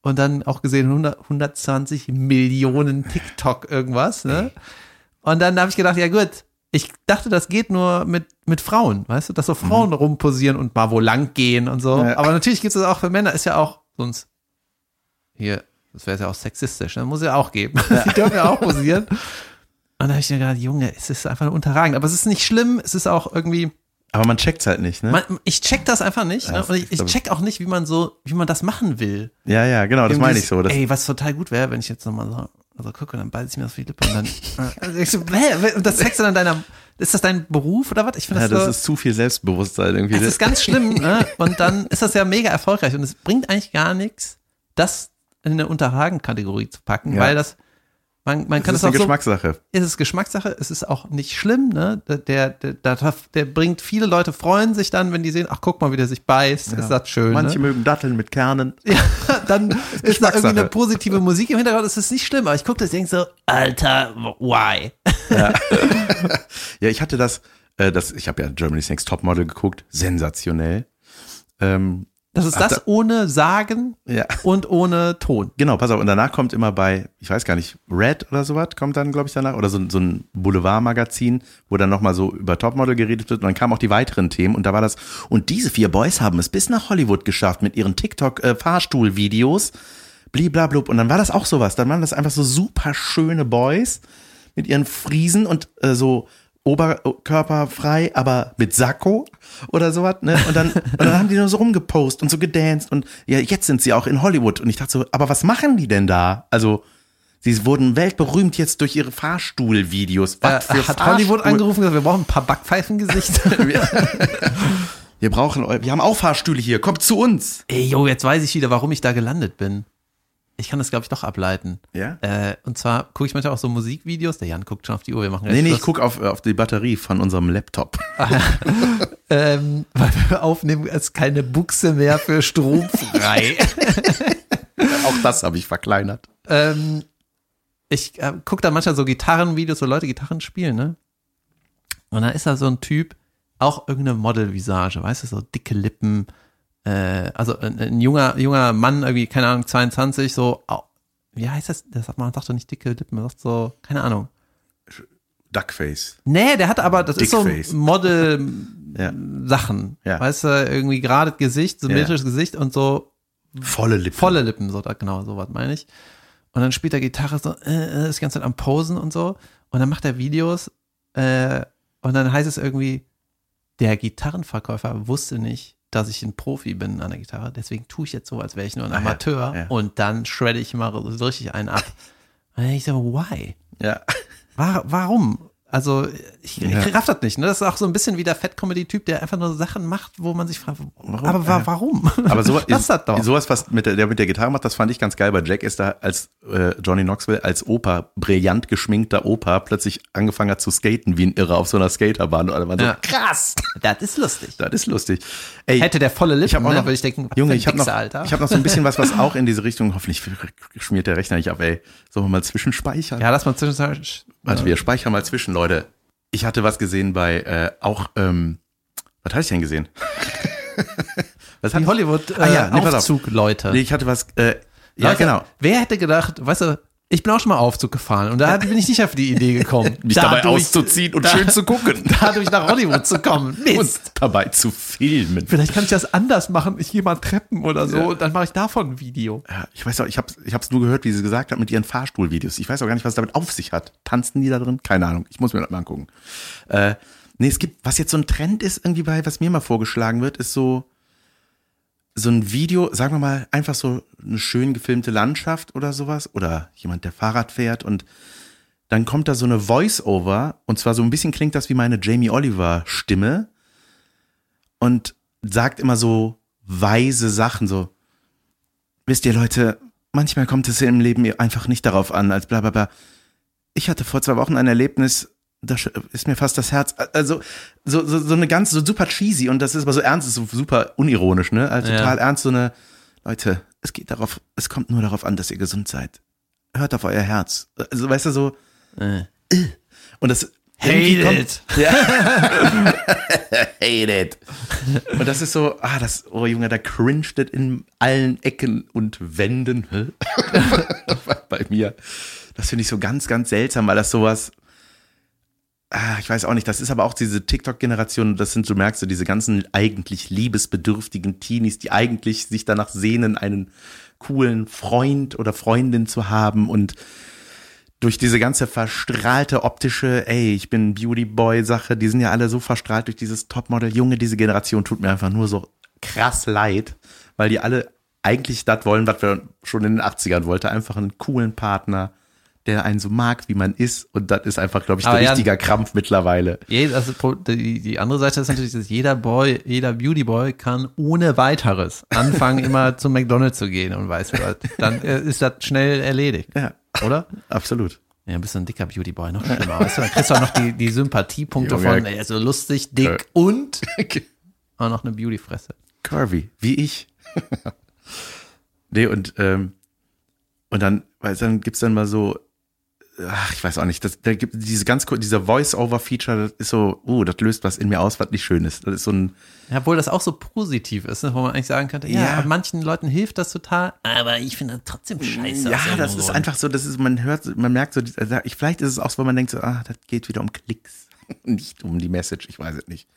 Speaker 2: Und dann auch gesehen, 100, 120 Millionen TikTok irgendwas, ne? Und dann habe ich gedacht, ja gut, ich dachte, das geht nur mit, mit Frauen, weißt du, dass so Frauen rumposieren und mal wo lang gehen und so.
Speaker 1: Ja.
Speaker 2: Aber natürlich gibt es das auch für Männer, ist ja auch sonst hier, das wäre ja auch sexistisch, ne? muss ja auch geben. *laughs* Die dürfen ja auch posieren. Und da habe ich mir gedacht, Junge, es ist einfach nur unterragend. Aber es ist nicht schlimm, es ist auch irgendwie,
Speaker 1: Aber man checkt's halt nicht, ne?
Speaker 2: man, ich check das einfach nicht.
Speaker 1: Ja,
Speaker 2: Ne? Und ich, ich check auch nicht, wie man so, wie man das machen will.
Speaker 1: ja, ja, genau, das meine ich so.
Speaker 2: Ey, was total gut wäre, wenn ich jetzt nochmal so, also gucke, dann beißt ich mir das auf die Lippe und dann, *laughs* also ich so, hä, und das zeigst du dann deiner, ist das dein Beruf oder was? Ich finde
Speaker 1: ja,
Speaker 2: das,
Speaker 1: das
Speaker 2: so,
Speaker 1: ist zu viel Selbstbewusstsein irgendwie.
Speaker 2: das ist ganz schlimm, ne? Und dann ist das ja mega erfolgreich und es bringt eigentlich gar nichts, das in eine Unterhagen-Kategorie zu packen,
Speaker 1: Ja.
Speaker 2: weil das, man, man kann
Speaker 1: das, ist eine
Speaker 2: auch so,
Speaker 1: Geschmackssache.
Speaker 2: ist es Geschmackssache, es ist auch nicht schlimm, ne? Der, der, der, der, bringt, viele Leute freuen sich dann, wenn die sehen, ach, guck mal, wie der sich beißt, ist das schön,
Speaker 1: Manche
Speaker 2: ne?
Speaker 1: mögen Datteln mit Kernen. *laughs*
Speaker 2: Ja, dann ist da irgendwie
Speaker 1: Geschmackssache.
Speaker 2: eine positive Musik im Hintergrund, es ist nicht schlimm, aber ich gucke das und denke so, Alter, why? *laughs*
Speaker 1: Ja, ich hatte das, äh, das ich habe ja Germany's Next Topmodel geguckt, sensationell. Ähm,
Speaker 2: Das ist
Speaker 1: Ach,
Speaker 2: das
Speaker 1: da-
Speaker 2: ohne Sagen
Speaker 1: ja,
Speaker 2: und ohne Ton.
Speaker 1: genau, pass auf. Und danach kommt immer bei, ich weiß gar nicht, Red oder sowas, kommt dann, glaube ich, danach, oder so, so ein Boulevardmagazin, wo dann nochmal so über Topmodel geredet wird. Und dann kamen auch die weiteren Themen. Und da war das, und diese vier Boys haben es bis nach Hollywood geschafft mit ihren TikTok-Fahrstuhl-Videos. Bliblablub. Und dann war das auch sowas. Dann waren das einfach so super schöne Boys mit ihren Friesen und äh, so oberkörperfrei, aber mit Sakko oder sowas, ne? Und dann, und dann haben die nur so rumgepost und so gedanced und ja, jetzt sind sie auch in Hollywood. Und ich dachte so, aber was machen die denn da? Also, sie wurden weltberühmt jetzt durch ihre Fahrstuhlvideos.
Speaker 2: Äh,
Speaker 1: Was für
Speaker 2: hat Hollywood
Speaker 1: Fahrstuhl-
Speaker 2: angerufen und gesagt, wir brauchen ein paar Backpfeifengesichter. *laughs*
Speaker 1: Wir brauchen, wir haben auch Fahrstühle hier, kommt zu uns.
Speaker 2: Ey, yo, jetzt weiß ich wieder, warum ich da gelandet bin. Ich kann das, glaube ich, doch ableiten.
Speaker 1: Ja?
Speaker 2: Äh, und zwar gucke ich manchmal auch so Musikvideos. Der Jan guckt schon auf die Uhr, wir machen
Speaker 1: Nee, nee, ich
Speaker 2: Schluss.
Speaker 1: guck auf, auf die Batterie von unserem Laptop. *laughs*
Speaker 2: ähm, weil wir aufnehmen, ist keine Buchse mehr für Strom frei. *laughs*
Speaker 1: auch das habe ich verkleinert.
Speaker 2: ähm, ich äh, gucke da manchmal so Gitarrenvideos, wo Leute Gitarren spielen, ne? Und da ist da so ein Typ, auch irgendeine Modelvisage, weißt du, so dicke Lippen, äh, also ein, ein junger, junger Mann, irgendwie, keine Ahnung, 22, so, au- wie heißt das? das sagt, man sagt doch nicht dicke Lippen, man sagt so, keine Ahnung.
Speaker 1: Duckface.
Speaker 2: Nee, der hat aber, das
Speaker 1: Dickface.
Speaker 2: ist so Model-Sachen, *laughs*
Speaker 1: Ja. Ja.
Speaker 2: weißt du, irgendwie gerade Gesicht, symmetrisches Gesicht und so
Speaker 1: Volle Lippen.
Speaker 2: volle Lippen, so da, genau, so was meine ich. Und dann spielt er Gitarre so, äh, äh, ist die ganze Zeit am Posen und so. Und dann macht er Videos äh, und dann heißt es irgendwie, der Gitarrenverkäufer wusste nicht, dass ich ein Profi bin an der Gitarre, deswegen tue ich jetzt so, als wäre ich nur ein
Speaker 1: Ah, ja.
Speaker 2: Amateur
Speaker 1: Ja.
Speaker 2: und dann shredde ich mal so richtig einen ab. *laughs* Und dann denk ich so, why?
Speaker 1: Ja.
Speaker 2: War, warum? Also ich,
Speaker 1: Ja.
Speaker 2: ich raff das nicht. Ne? Das ist auch so ein bisschen wie der Fett-Comedy-Typ, der einfach nur Sachen macht, wo man sich fragt, warum? aber wa warum?
Speaker 1: Aber so, *laughs*
Speaker 2: Lass das doch.
Speaker 1: sowas, was mit der, der mit der Gitarre macht, das fand ich ganz geil bei Jack, ist da als äh, Johnny Knoxville als Opa, brillant geschminkter Opa, plötzlich angefangen hat zu skaten wie ein Irrer auf so einer Skaterbahn. Und alle waren so,
Speaker 2: Ja.
Speaker 1: krass,
Speaker 2: das ist lustig.
Speaker 1: das ist lustig. Ey,
Speaker 2: Hätte der volle Lippen,
Speaker 1: ich habe auch
Speaker 2: ne,
Speaker 1: noch,
Speaker 2: würde ich denken,
Speaker 1: Junge, ich habe noch,
Speaker 2: Alter.
Speaker 1: ich habe noch so ein bisschen was, was auch in diese Richtung, hoffentlich schmiert der Rechner nicht ab, ey. Sollen wir mal zwischenspeichern?
Speaker 2: ja, lass mal zwischendurch.
Speaker 1: Warte, wir speichern mal zwischen, Leute. Ich hatte was gesehen bei, äh, auch, ähm, was hatte ich denn gesehen? *laughs* was
Speaker 2: Die? Hollywood äh,
Speaker 1: Ah ja, nee.
Speaker 2: Aufzug, Leute.
Speaker 1: Nee, ich hatte was, äh, ja,
Speaker 2: Leute,
Speaker 1: genau.
Speaker 2: Wer hätte gedacht, weißt du, ich bin auch schon mal Aufzug gefahren und da bin ich nicht auf die Idee gekommen, *laughs*
Speaker 1: Mich dabei auszuziehen und schön zu gucken. *laughs*
Speaker 2: dadurch nach Hollywood zu kommen.
Speaker 1: Und
Speaker 2: Mist.
Speaker 1: dabei zu filmen.
Speaker 2: Vielleicht kann ich das anders machen. Ich gehe mal Treppen oder so
Speaker 1: Ja.
Speaker 2: und dann mache ich davon ein Video.
Speaker 1: Ja, ich weiß auch, ich hab's, ich hab's nur gehört, wie sie gesagt hat mit ihren Fahrstuhlvideos. Ich weiß auch gar nicht, was damit auf sich hat. Tanzen die da drin? Keine Ahnung. Ich muss mir das mal angucken. Äh, nee, es gibt, was jetzt so ein Trend ist, irgendwie bei, was mir mal vorgeschlagen wird, ist so, so ein Video, sagen wir mal, einfach so eine schön gefilmte Landschaft oder sowas. Oder jemand, der Fahrrad fährt und dann kommt da so eine Voice-Over und zwar so ein bisschen klingt das wie meine Jamie Oliver Stimme und sagt immer so weise Sachen, so, wisst ihr Leute, manchmal kommt es im Leben einfach nicht darauf an, als bla bla bla. Ich hatte vor zwei Wochen ein Erlebnis, da ist mir fast das Herz, also so, so, so eine ganz, so super cheesy und das ist aber so ernst, ist so super unironisch, ne? Also
Speaker 2: Ja.
Speaker 1: total ernst, so eine, Leute, es geht darauf, es kommt nur darauf an, dass ihr gesund seid. Hört auf euer Herz. Also weißt du so,
Speaker 2: Äh.
Speaker 1: und das
Speaker 2: Hate
Speaker 1: kommt-
Speaker 2: it. *laughs* *laughs*
Speaker 1: Hate it. Und das ist so, ah, das, oh Junge, da cringed it in allen Ecken und Wänden *laughs* bei mir. Das finde ich so ganz, ganz seltsam, weil das sowas, ah, ich weiß auch nicht, das ist aber auch diese TikTok-Generation, das sind, du merkst so, diese ganzen eigentlich liebesbedürftigen Teenies, die eigentlich sich danach sehnen, einen coolen Freund oder Freundin zu haben und durch diese ganze verstrahlte optische, ey, ich bin Beauty Boy Sache, die sind ja alle so verstrahlt durch dieses Topmodel. Junge, diese Generation tut mir einfach nur so krass leid, weil die alle eigentlich das wollen, was wir schon in den 80ern wollten. Einfach einen coolen Partner, der einen so mag, wie man ist. Und das ist einfach, glaube ich,
Speaker 2: ja,
Speaker 1: richtiger Krampf mittlerweile.
Speaker 2: Also die, die andere Seite ist natürlich, dass jeder Boy, jeder Beauty Boy kann ohne weiteres anfangen, *laughs* immer zum McDonald's zu gehen und weiß was. Dann äh, ist das schnell erledigt,
Speaker 1: Ja,
Speaker 2: oder?
Speaker 1: absolut.
Speaker 2: Ja, bist du ein dicker Beauty Boy, noch schlimmer. Weißt du, dann kriegst du auch noch die, die Sympathiepunkte
Speaker 1: Junge.
Speaker 2: von, ey, so lustig, dick
Speaker 1: Äh.
Speaker 2: und *laughs* auch noch eine Beauty-Fresse.
Speaker 1: Curvy, wie ich. *laughs* nee, und, ähm, und dann, weil dann gibt's dann mal so, ach, ich weiß auch nicht, das, da gibt diese ganz dieser Voice-Over-Feature, das ist so, uh, das löst was in mir aus, was nicht schön ist. Das ist so ein,
Speaker 2: Ja, obwohl das auch so positiv ist, ne, wo man eigentlich sagen könnte, ja,
Speaker 1: Ja.
Speaker 2: manchen Leuten hilft das total, aber ich finde das trotzdem scheiße.
Speaker 1: ja, das ist einfach so, das ist, man hört, man merkt so, ich, vielleicht ist es auch so, weil man denkt so, ah, das geht wieder um Klicks, *laughs* nicht um die Message, ich weiß es nicht.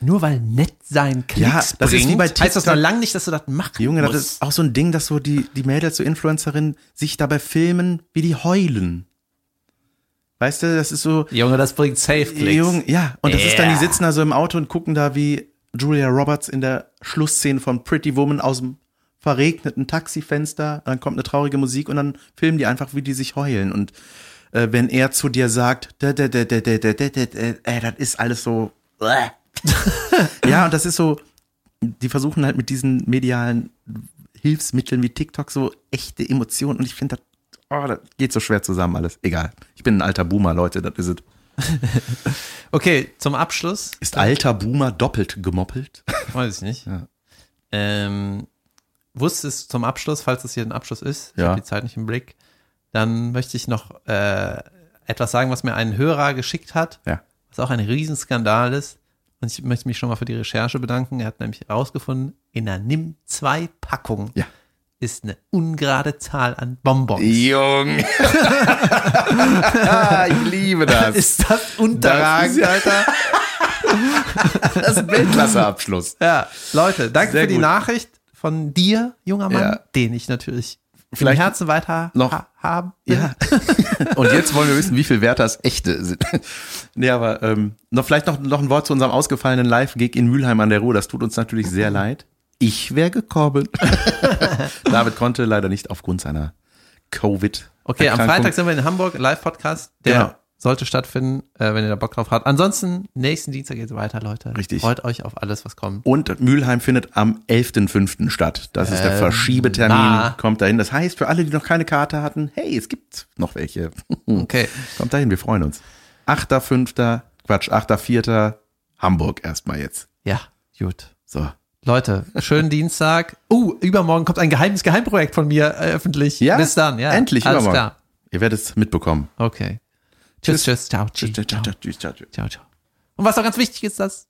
Speaker 2: Nur weil nett sein Klicks
Speaker 1: Ja, das ist
Speaker 2: bringt,
Speaker 1: wie bei
Speaker 2: heißt das
Speaker 1: TikTok.
Speaker 2: noch lange nicht, dass du das machen
Speaker 1: Junge, das
Speaker 2: musst.
Speaker 1: ist auch so ein Ding, dass so die, die Mädels, so Influencerinnen, sich dabei filmen, wie die heulen. Weißt du, das ist so,
Speaker 2: Junge, das bringt Safe-Klicks.
Speaker 1: Jung, ja, und das ist dann, die sitzen da so im Auto und gucken da, wie Julia Roberts in der Schlussszene von Pretty Woman aus dem verregneten Taxifenster, dann kommt eine traurige Musik und dann filmen die einfach, wie die sich heulen. Und äh, wenn er zu dir sagt, da, da, da, da, da, da, da, da, da, äh, das ist alles so. *laughs* ja, und das ist so, die versuchen halt mit diesen medialen Hilfsmitteln wie TikTok so echte Emotionen und ich finde, das, oh, das geht so schwer zusammen alles. Egal. Ich bin ein alter Boomer, Leute, das ist es. *laughs*
Speaker 2: Okay, zum Abschluss,
Speaker 1: Ist alter Boomer doppelt gemoppelt?
Speaker 2: weiß ich nicht. *laughs*
Speaker 1: Ja.
Speaker 2: Ähm, wusstest zum Abschluss, falls es hier ein Abschluss ist, ich
Speaker 1: Ja.
Speaker 2: habe die Zeit nicht im Blick, dann möchte ich noch äh, etwas sagen, was mir ein Hörer geschickt hat,
Speaker 1: Ja.
Speaker 2: was auch ein Riesenskandal ist. Und ich möchte mich schon mal für die Recherche bedanken. Er hat nämlich herausgefunden, in der Nimm 2 Packung
Speaker 1: Ja.
Speaker 2: Ist eine ungerade Zahl an Bonbons.
Speaker 1: Jung. *laughs* ich liebe das.
Speaker 2: Ist das unterragend, Alter?
Speaker 1: Das ist ein Weltklasseabschluss.
Speaker 2: Ja, Leute, danke
Speaker 1: Sehr
Speaker 2: für die
Speaker 1: gut.
Speaker 2: Nachricht von dir, junger Mann,
Speaker 1: Ja.
Speaker 2: den ich natürlich
Speaker 1: Vielleicht
Speaker 2: im Herzen weiter
Speaker 1: noch-
Speaker 2: ha haben.
Speaker 1: Ja. *laughs* Und jetzt wollen wir wissen, wie viel wert das echte sind. Nee, aber ähm, noch vielleicht noch, noch ein Wort zu unserem ausgefallenen Live-Gig in Mülheim an der Ruhr. Das tut uns natürlich sehr leid. Ich wäre gekommen. *laughs* David konnte leider nicht aufgrund seiner Covid.
Speaker 2: Okay, am. Freitag sind wir in Hamburg, Live-Podcast. Der
Speaker 1: Genau.
Speaker 2: sollte stattfinden, äh, wenn ihr da Bock drauf habt. Ansonsten, nächsten Dienstag geht's weiter, Leute.
Speaker 1: Richtig.
Speaker 2: Freut euch auf alles, was kommt.
Speaker 1: Und Mülheim findet am 11.05. statt. Das ist der
Speaker 2: Ähm,
Speaker 1: Verschiebetermin.
Speaker 2: na.
Speaker 1: Kommt dahin. Das heißt, für alle, die noch keine Karte hatten, hey, es gibt noch welche. *laughs*
Speaker 2: Okay.
Speaker 1: Kommt dahin, wir freuen uns. 8.05. Quatsch, 8.04. Hamburg erstmal jetzt.
Speaker 2: Ja, gut.
Speaker 1: So.
Speaker 2: Leute, schönen Dienstag. Uh, übermorgen kommt ein geheimes Geheimprojekt von mir äh, öffentlich.
Speaker 1: Ja?
Speaker 2: Bis dann, ja.
Speaker 1: Endlich
Speaker 2: Alles
Speaker 1: übermorgen.
Speaker 2: klar.
Speaker 1: Ihr werdet es mitbekommen.
Speaker 2: Okay. Tschüss, tschüss, ciao,
Speaker 1: Tschüss,
Speaker 2: ciao,
Speaker 1: tschüss, tschüss, tschüss, tschüss.
Speaker 2: ciao, ciao. Und was auch ganz wichtig ist, das